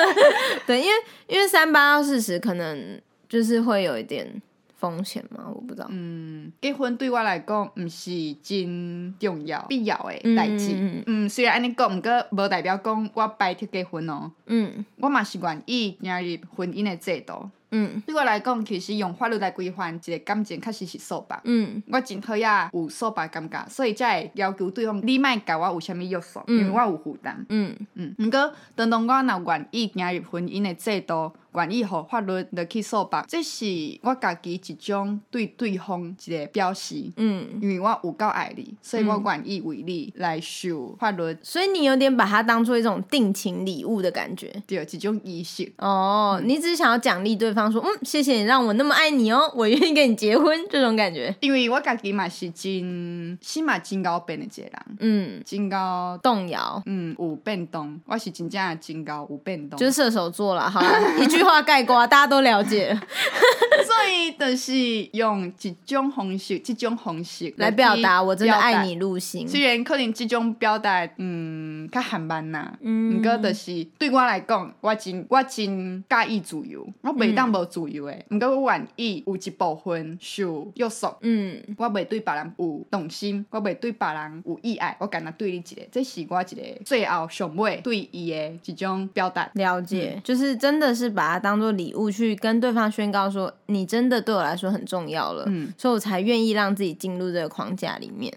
对，因为因为三八到四十，可能就是会有一点风险嘛，我不知道。嗯，结婚对我来讲，不是真重要、必要的代志。嗯，嗯，虽然安尼讲，不过无代表讲我拜托结婚哦。嗯，我嘛是愿意加入婚姻的制度。嗯，对我来讲，其实用法律来规范一个感情，确实是说白。嗯，我真讨厌有说白感觉，所以才会要求对方你莫甲我有啥物约束，因为我有负担。嗯嗯，毋过当当我若愿意加入婚姻的制度。愿意互法律来去说白，这是我家己一种对对方一个表示。嗯，因为我有够爱你，所以我愿意为你来受法律。所以你有点把它当做一种定情礼物的感觉，对，一种仪式。哦，嗯、你只是想要奖励对方说，说嗯，谢谢你让我那么爱你哦，我愿意跟你结婚这种感觉。因为我家己嘛是真起码真高变的一个人，嗯，真高动摇，嗯，有变动，我是真正的真高有变动，就是射手座了，好一句。话概括，大家都了解，所以就是用一种方式，这种方式来表达我真的爱你入心。虽然可能这种表达，嗯，较含慢呐，嗯，不过就是对我来讲，我真我真介意自由，我袂当无自由诶。不过我愿意有一部分受约束，嗯，我袂对别人有动心，我袂对别人有意爱，我敢若对你一个，这是我一个最后上尾对伊的一种表达。了解，嗯、就是真的是把它。当做礼物去跟对方宣告说，你真的对我来说很重要了，嗯，所以我才愿意让自己进入这个框架里面。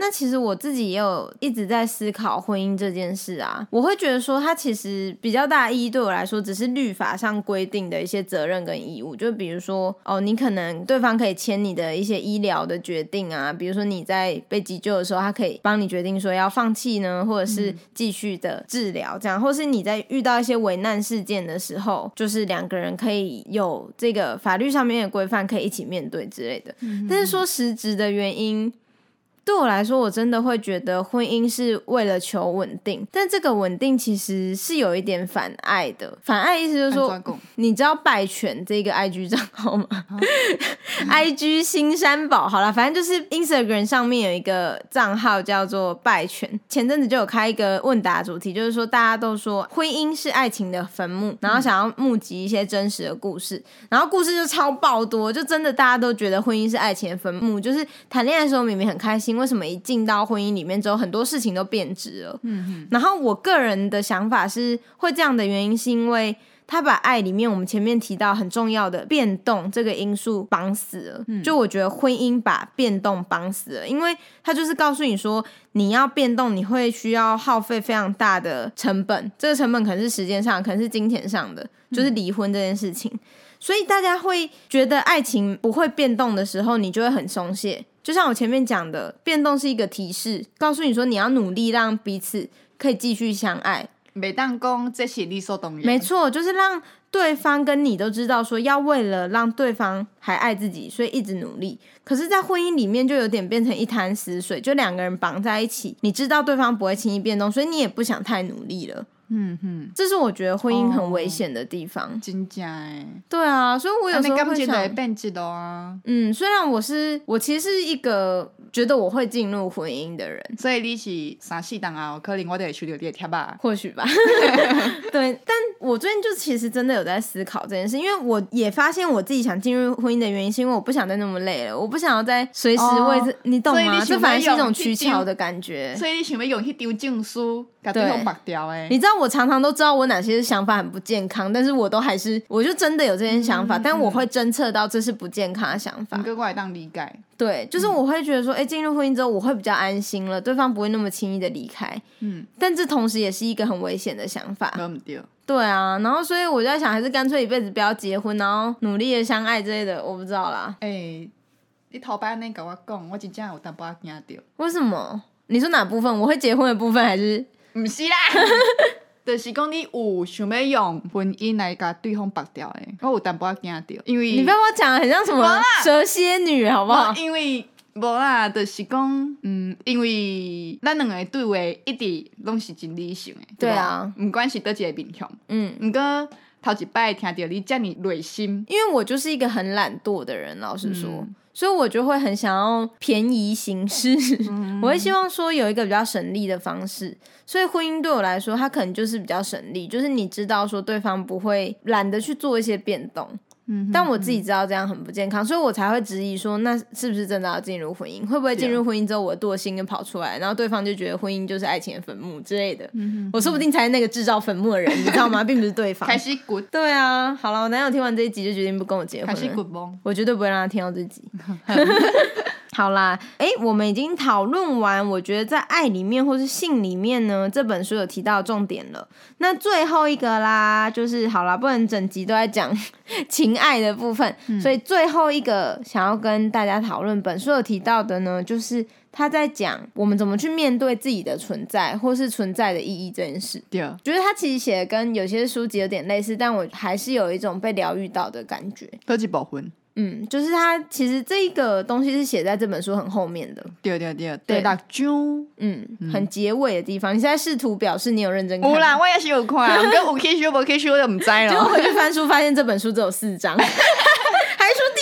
那其实我自己也有一直在思考婚姻这件事啊，我会觉得说，它其实比较大意义对我来说，只是律法上规定的一些责任跟义务，就比如说，哦，你可能对方可以签你的一些医疗的决定啊，比如说你在被急救的时候，他可以帮你决定说要放弃呢，或者是继续的治疗这样，或是你在遇到一些危难事件的时候，就是两个人可以有这个法律上面的规范，可以一起面对之类的。但是说实质的原因。对我来说，我真的会觉得婚姻是为了求稳定，但这个稳定其实是有一点反爱的。反爱意思就是说，你知道拜犬这个 IG 账号吗？啊、IG 新山宝，好了，反正就是 Instagram 上面有一个账号叫做拜犬。前阵子就有开一个问答主题，就是说大家都说婚姻是爱情的坟墓，然后想要募集一些真实的故事，然后故事就超爆多，就真的大家都觉得婚姻是爱情的坟墓，就是谈恋爱的时候明明很开心。为什么一进到婚姻里面之后，很多事情都变质了？嗯哼。然后我个人的想法是，会这样的原因是因为他把爱里面我们前面提到很重要的变动这个因素绑死了。嗯。就我觉得婚姻把变动绑死了，因为他就是告诉你说，你要变动，你会需要耗费非常大的成本，这个成本可能是时间上，可能是金钱上的，就是离婚这件事情。嗯。所以大家会觉得爱情不会变动的时候，你就会很松懈。就像我前面讲的，变动是一个提示，告诉你说你要努力让彼此可以继续相爱。每当公这些理所当然，没错，就是让对方跟你都知道说要为了让对方还爱自己，所以一直努力。可是，在婚姻里面就有点变成一潭死水，就两个人绑在一起，你知道对方不会轻易变动，所以你也不想太努力了。嗯哼，这是我觉得婚姻很危险的地方。哦、真假哎，对啊，所以我有时候会想，啊、嗯，虽然我是我其实是一个觉得我会进入婚姻的人，所以你是三四档啊，可能我得去留点贴吧，或许吧。对，但我最近就其实真的有在思考这件事，因为我也发现我自己想进入婚姻的原因，是因为我不想再那么累了，我不想要再随时为这，哦、你懂吗？这反而是一种取巧的感觉。所以你想要用去丢证书，把对方绑掉哎，你知道。我常常都知道我哪些想法很不健康，但是我都还是，我就真的有这些想法，嗯、但我会侦测到这是不健康的想法。你过来当理解，对，就是我会觉得说，哎、欸，进入婚姻之后，我会比较安心了，对方不会那么轻易的离开。嗯，但这同时也是一个很危险的想法。对，对啊，然后所以我就在想，还是干脆一辈子不要结婚，然后努力的相爱之类的，我不知道啦。哎、欸，你头摆那跟我讲，我真正有淡薄仔惊到。为什么？你说哪部分？我会结婚的部分还是？不是啦。就是讲你有想要用婚姻来甲对方绑掉诶，我有淡薄仔惊到，因为你不要我讲的很像什么蛇蝎女，好不好？因为无啦，就是讲，嗯，因为咱两个对话一直拢是真理性诶，对啊，毋管是倒一个面向，嗯，毋过头一摆听到你这么内心，因为我就是一个很懒惰的人，老实说。嗯所以，我就会很想要便宜行事。我会希望说有一个比较省力的方式。所以，婚姻对我来说，它可能就是比较省力，就是你知道说对方不会懒得去做一些变动。但我自己知道这样很不健康，所以我才会质疑说，那是不是真的要进入婚姻？会不会进入婚姻之后，我的惰性跟跑出来，然后对方就觉得婚姻就是爱情的坟墓之类的？我说不定才是那个制造坟墓的人，你知道吗？并不是对方。开始滚。对啊，好了，我男友听完这一集就决定不跟我结婚我绝对不会让他听到这集。好啦，哎、欸，我们已经讨论完，我觉得在爱里面或是性里面呢，这本书有提到重点了。那最后一个啦，就是好啦，不能整集都在讲 情爱的部分，嗯、所以最后一个想要跟大家讨论本书有提到的呢，就是他在讲我们怎么去面对自己的存在或是存在的意义这件事。对，觉得他其实写的跟有些书籍有点类似，但我还是有一种被疗愈到的感觉。科技保婚。嗯，就是它其实这一个东西是写在这本书很后面的，对对对对，大钟，嗯，很结尾的地方。你现在试图表示你有认真看？有啦，我也是有看，跟五 K 书五 K 书我都唔知了。结果回去翻书，发现这本书只有四章。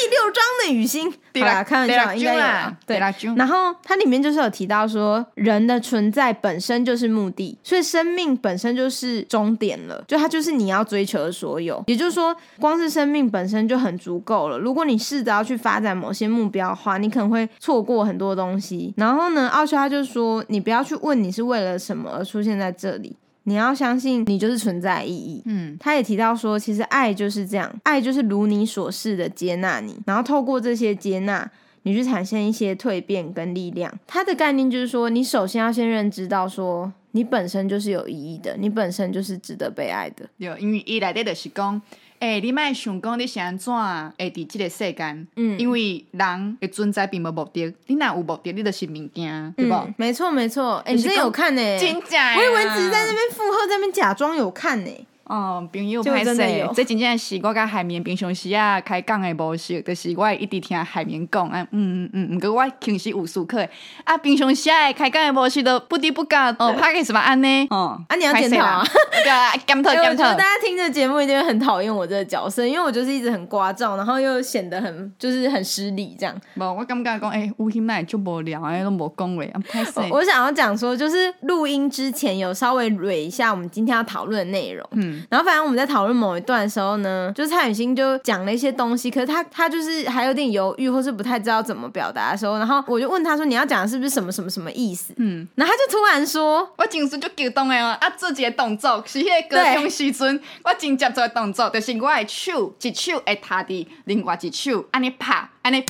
第六章的雨欣，对啦，开玩笑，应该有啦。对，然后它里面就是有提到说，人的存在本身就是目的，所以生命本身就是终点了，就它就是你要追求的所有。也就是说，光是生命本身就很足够了。如果你试着要去发展某些目标的话，你可能会错过很多东西。然后呢，奥修他就说，你不要去问你是为了什么而出现在这里。你要相信你就是存在意义。嗯，他也提到说，其实爱就是这样，爱就是如你所示的接纳你，然后透过这些接纳，你去产生一些蜕变跟力量。它的概念就是说，你首先要先认知到说，你本身就是有意义的，你本身就是值得被爱的。有，因为伊内底就是讲。哎、欸，你莫想讲你是安怎会伫即个世间？嗯，因为人的存在并无目的，你若有目的，你就是物件，嗯、对无？没错，没错。诶、欸，你真有看呢、欸？真假？我以为只是在那边附和，在那边假装有看呢、欸。哦，朋友歹势，这真正是我甲海绵平常时啊开讲的模式，就是我一直听海绵讲，啊，嗯嗯嗯，毋过我平时有思考的，啊，平常时啊开讲的模式都不低不高，哦，拍个什么安呢？哦，啊，你要检讨啊，对检讨检讨。我觉得大家听这节目一定会很讨厌我这个角色，因为我就是一直很聒噪，然后又显得很就是很失礼这样。无，我感觉讲，哎，吴欣奈就无聊，哎，都无讲话，啊，拍摄。我想要讲说，就是录音之前有稍微捋一下我们今天要讨论的内容，嗯，然后反正我们在讨。讨论某一段的时候呢，就是蔡雨欣就讲了一些东西，可是他他就是还有点犹豫，或是不太知道怎么表达的时候，然后我就问他说：“你要讲的是不是什么什么什么意思？”嗯，然后他就突然说：“我真是就激动的哦，啊，做一个动作是迄个歌中时阵，我真接做的动作，就是我的手一手会踏伫另外一手安尼拍，安尼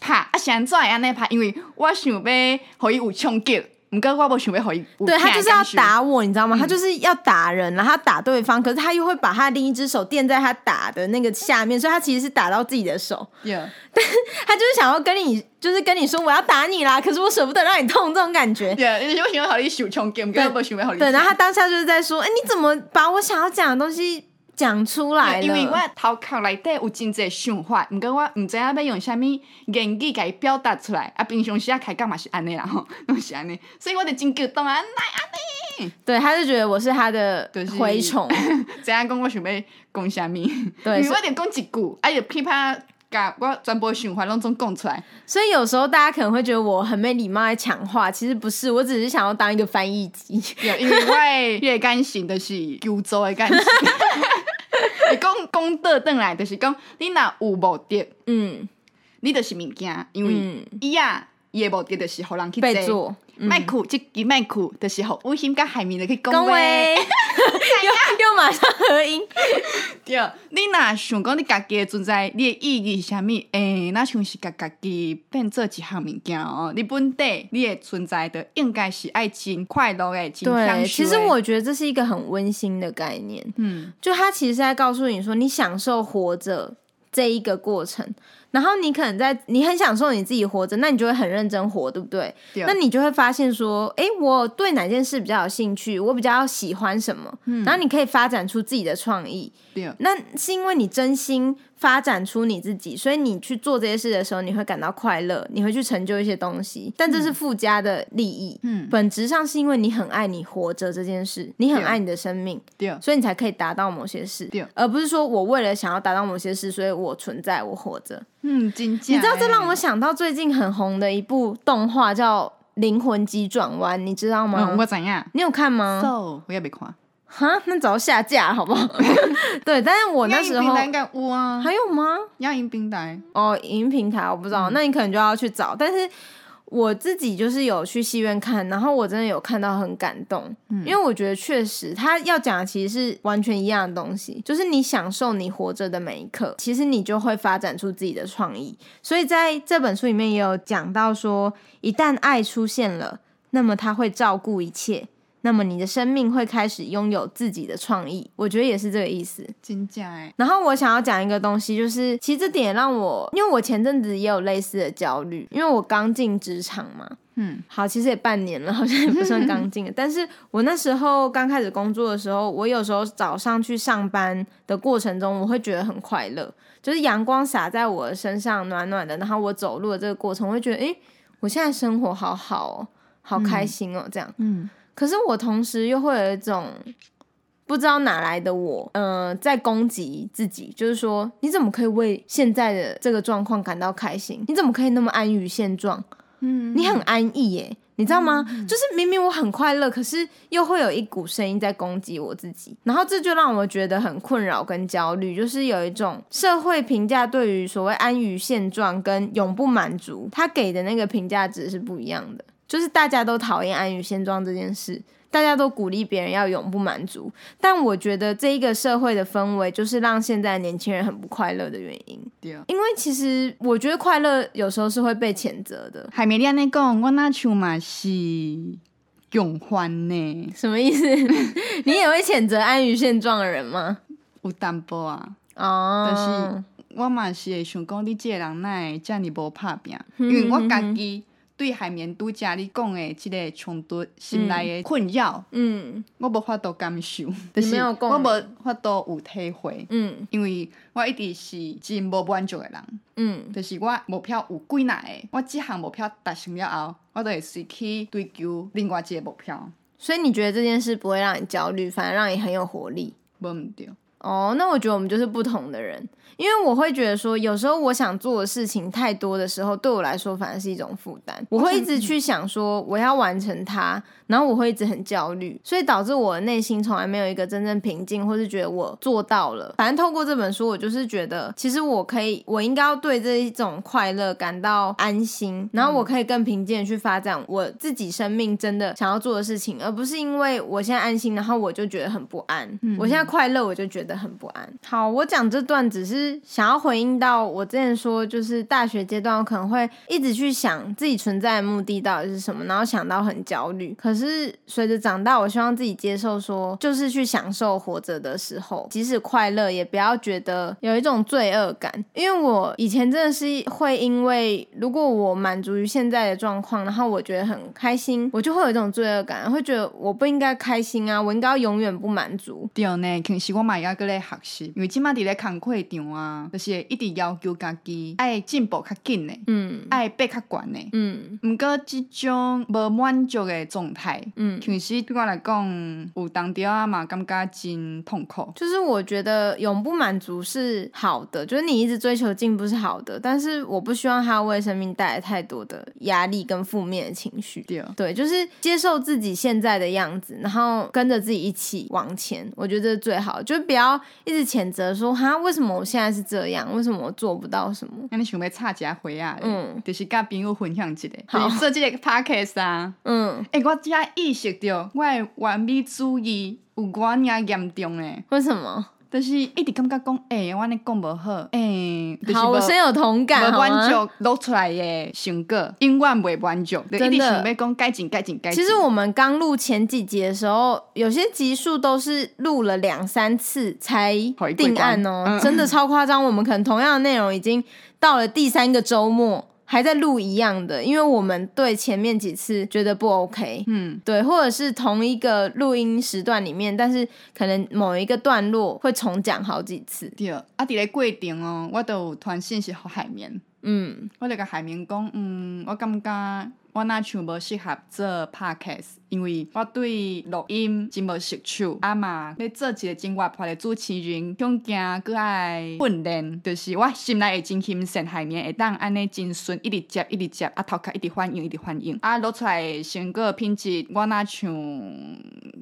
拍，啊，现在安尼拍，因为我想要互伊有冲击。”唔跟我不想要回应，对他就是要打我，你知道吗？嗯、他就是要打人，然后他打对方，可是他又会把他另一只手垫在他打的那个下面，所以他其实是打到自己的手。Yeah. 但 他就是想要跟你，就是跟你说我要打你啦，可是我舍不得让你痛这种感觉。对，因为我想要你。对，然后他当下就是在说，哎、欸，你怎么把我想要讲的东西？讲出来了，因为我头壳内底有真侪想法，毋过我毋知影要用啥物言语甲伊表达出来。啊，平常时啊开讲嘛是安尼啦吼，拢是安尼，所以我就真激动啊，来安尼。对，他就觉得我是他的蛔虫。这样讲我想要讲啥物？对，因为我得讲一句，啊，就噼啪甲我全部想法拢总讲出来。所以有时候大家可能会觉得我很没礼貌在抢话，其实不是，我只是想要当一个翻译机。因为我越感性的是九州的干型。你讲讲倒转来，就是讲你若有目的，嗯，你就是物件，因为伊啊，伊的目的就是互人去做。麦苦即个麦库的时候，吴欣甲海绵的去讲话，又又马上合音。对，你若想讲你家己的存在，你的意义是啥物？诶、欸，那像是甲家己变做一项物件哦。你本底你的存在的应该是爱情快乐的，对，其实我觉得这是一个很温馨的概念。嗯，就他其实是在告诉你说，你享受活着这一个过程。然后你可能在你很享受你自己活着，那你就会很认真活，对不对？对。那你就会发现说，哎，我对哪件事比较有兴趣，我比较喜欢什么，嗯，然后你可以发展出自己的创意。对。那是因为你真心发展出你自己，所以你去做这些事的时候，你会感到快乐，你会去成就一些东西，但这是附加的利益。嗯。本质上是因为你很爱你活着这件事，你很爱你的生命，对，所以你才可以达到某些事，对，而不是说我为了想要达到某些事，所以我存在，我活着。嗯？你知道这让我想到最近很红的一部动画叫《灵魂急转弯》，你知道吗？嗯、我怎样？你有看吗？So, 我也没看。哈，那早下架好不好？对，但是我那时候应该有啊，还有吗？亚音平台哦，影音平台我不知道，嗯、那你可能就要去找，但是。我自己就是有去戏院看，然后我真的有看到很感动，嗯、因为我觉得确实他要讲的其实是完全一样的东西，就是你享受你活着的每一刻，其实你就会发展出自己的创意。所以在这本书里面也有讲到说，一旦爱出现了，那么他会照顾一切。那么你的生命会开始拥有自己的创意，我觉得也是这个意思。真假哎。然后我想要讲一个东西，就是其实这点让我，因为我前阵子也有类似的焦虑，因为我刚进职场嘛。嗯。好，其实也半年了，好像也不算刚进。但是我那时候刚开始工作的时候，我有时候早上去上班的过程中，我会觉得很快乐，就是阳光洒在我的身上，暖暖的。然后我走路的这个过程，我会觉得，诶，我现在生活好好哦，好开心哦，这样。嗯。可是我同时又会有一种不知道哪来的我，呃，在攻击自己，就是说，你怎么可以为现在的这个状况感到开心？你怎么可以那么安于现状？嗯，你很安逸耶，你知道吗？嗯，就是明明我很快乐，可是又会有一股声音在攻击我自己，然后这就让我觉得很困扰跟焦虑，就是有一种社会评价对于所谓安于现状跟永不满足，他给的那个评价值是不一样的。就是大家都讨厌安于现状这件事，大家都鼓励别人要永不满足，但我觉得这一个社会的氛围就是让现在年轻人很不快乐的原因。对，因为其实我觉得快乐有时候是会被谴责的。海绵，你安尼讲，我那像嘛是永欢呢？什么意思？你也会谴责安于现状的人吗？有淡薄啊，哦，但是我嘛是会想讲，你这个人哪会这么无拍拼？因为我家己。对海绵拄则你讲的这个冲突，心内的困扰，嗯，我无法度感受，就是我无法度有体会，嗯，因为我一直是真无满足的人，嗯，就是我目标有几若个，我即项目标达成了后，我都会随去追求另外一个目标。所以你觉得这件事不会让你焦虑，反而让你很有活力？无毋对。哦，那我觉得我们就是不同的人。因为我会觉得说，有时候我想做的事情太多的时候，对我来说反而是一种负担。我会一直去想说，我要完成它，然后我会一直很焦虑，所以导致我的内心从来没有一个真正平静，或是觉得我做到了。反正透过这本书，我就是觉得，其实我可以，我应该要对这一种快乐感到安心，然后我可以更平静的去发展我自己生命真的想要做的事情，而不是因为我现在安心，然后我就觉得很不安。我现在快乐，我就觉得很不安。好，我讲这段只是。想要回应到我之前说，就是大学阶段，我可能会一直去想自己存在的目的到底是什么，然后想到很焦虑。可是随着长大，我希望自己接受说，就是去享受活着的时候，即使快乐，也不要觉得有一种罪恶感。因为我以前真的是会因为，如果我满足于现在的状况，然后我觉得很开心，我就会有一种罪恶感，会觉得我不应该开心啊，我应该要永远不满足。对呢，其实我嘛也搁咧学习，因为即马伫咧工课场啊。就是一直要求家己爱进步较紧的，嗯，爱爬较悬的，嗯。毋过这种无满足的状态，嗯，其实对我来讲，有当中啊嘛，感觉真痛苦。就是我觉得永不满足是好的，就是你一直追求进步是好的，但是我不希望它为生命带来太多的压力跟负面的情绪。对，对，就是接受自己现在的样子，然后跟着自己一起往前，我觉得这是最好。就不要一直谴责说，哈，为什么我现在是这样？为什么我做不到什么？那你想要插一下回啊？嗯，就是跟朋友分享一下。好，做这个 podcast 啊。嗯，哎、欸，我才意识到我的完美主义有我尔严重诶。为什么？就是一直感觉讲，哎、欸，我安尼讲无好，哎、欸，就是、好，我深有同感。无满足录出来的成果，永远未满足，真的。一直想要讲改进、改进、改进。其实我们刚录前几集的时候，有些集数都是录了两三次才定案哦、喔，嗯、真的超夸张。我们可能同样的内容已经到了第三个周末。还在录一样的，因为我们对前面几次觉得不 OK，嗯，对，或者是同一个录音时段里面，但是可能某一个段落会重讲好几次。对，啊，伫咧过程哦，我都有传信息给海绵，嗯，我就甲海绵讲，嗯，我感觉。我若像无适合做 podcast，因为我对录音真无熟手，啊嘛要做一个真活泼的主持人，恐惊阁爱训练，就是我心内会真轻松，海绵会当安尼真顺，一直接一直接，啊头壳一直反应一直反应，啊录出来成果品质，我若像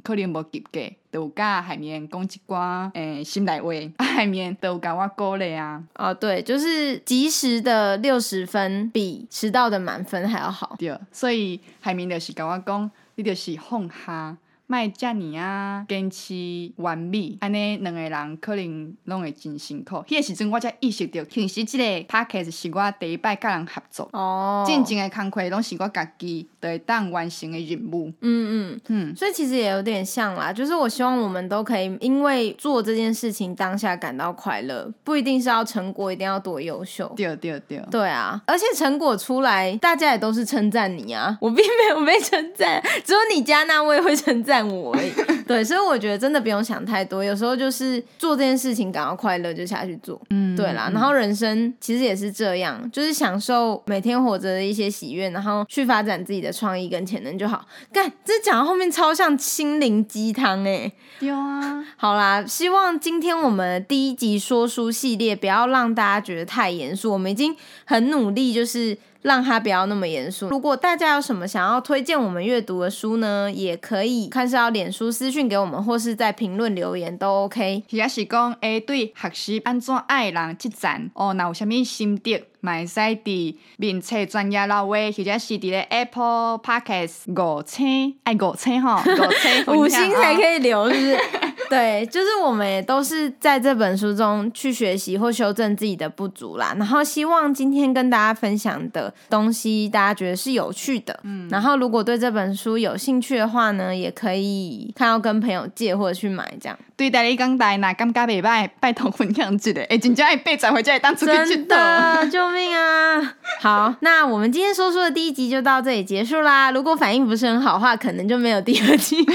可能无及格。都甲海绵讲一寡诶心内话，海绵都甲我鼓励啊。哦，对，就是及时的六十分比迟到的满分还要好。对，所以下面就是甲我讲，你就是放下。卖遮尔啊，坚持完美，安尼两个人可能拢会真辛苦。迄个时阵，我才意识到，其实即个 podcast 是我第一摆甲人合作。哦，真正的工课拢是我家己就会当完成的任务。嗯嗯嗯，所以其实也有点像啦，就是我希望我们都可以因为做这件事情当下感到快乐，不一定是要成果一定要多优秀。对对对，对啊，而且成果出来，大家也都是称赞你啊，我并没有被称赞，只有你家那位会称赞。我而已 对，所以我觉得真的不用想太多，有时候就是做这件事情感到快乐就下去做，嗯，对啦。然后人生其实也是这样，就是享受每天活着的一些喜悦，然后去发展自己的创意跟潜能就好。干，这讲到后面超像心灵鸡汤哎，有啊。好啦，希望今天我们第一集说书系列不要让大家觉得太严肃，我们已经很努力，就是。让它不要那么严肃。如果大家有什么想要推荐我们阅读的书呢，也可以看是要脸书私讯给我们，或是在评论留言都 OK。或者是讲，哎，对学习安怎爱人这赞哦，那有啥咪心得？买塞的名册专业老位，或者是伫咧 Apple Podcast 五星爱五星哈，五星 五星才可以留，是不是？对，就是我们也都是在这本书中去学习或修正自己的不足啦。然后希望今天跟大家分享的东西，大家觉得是有趣的。嗯，然后如果对这本书有兴趣的话呢，也可以看到跟朋友借或者去买这样。对，大家刚来那感觉袂歹，拜托分享一下。哎，真正爱八十回家当出去真的，救命啊！好，那我们今天说书的第一集就到这里结束啦。如果反应不是很好的话，可能就没有第二集。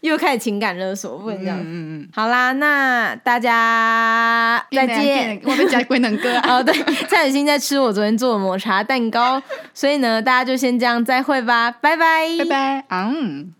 又开始情感勒索，不能这样。嗯嗯嗯。好啦，那大家再见。我们家龟能哥哦，对，蔡雨欣在吃我昨天做的抹茶蛋糕，所以呢，大家就先这样再会吧，拜拜，拜拜，嗯。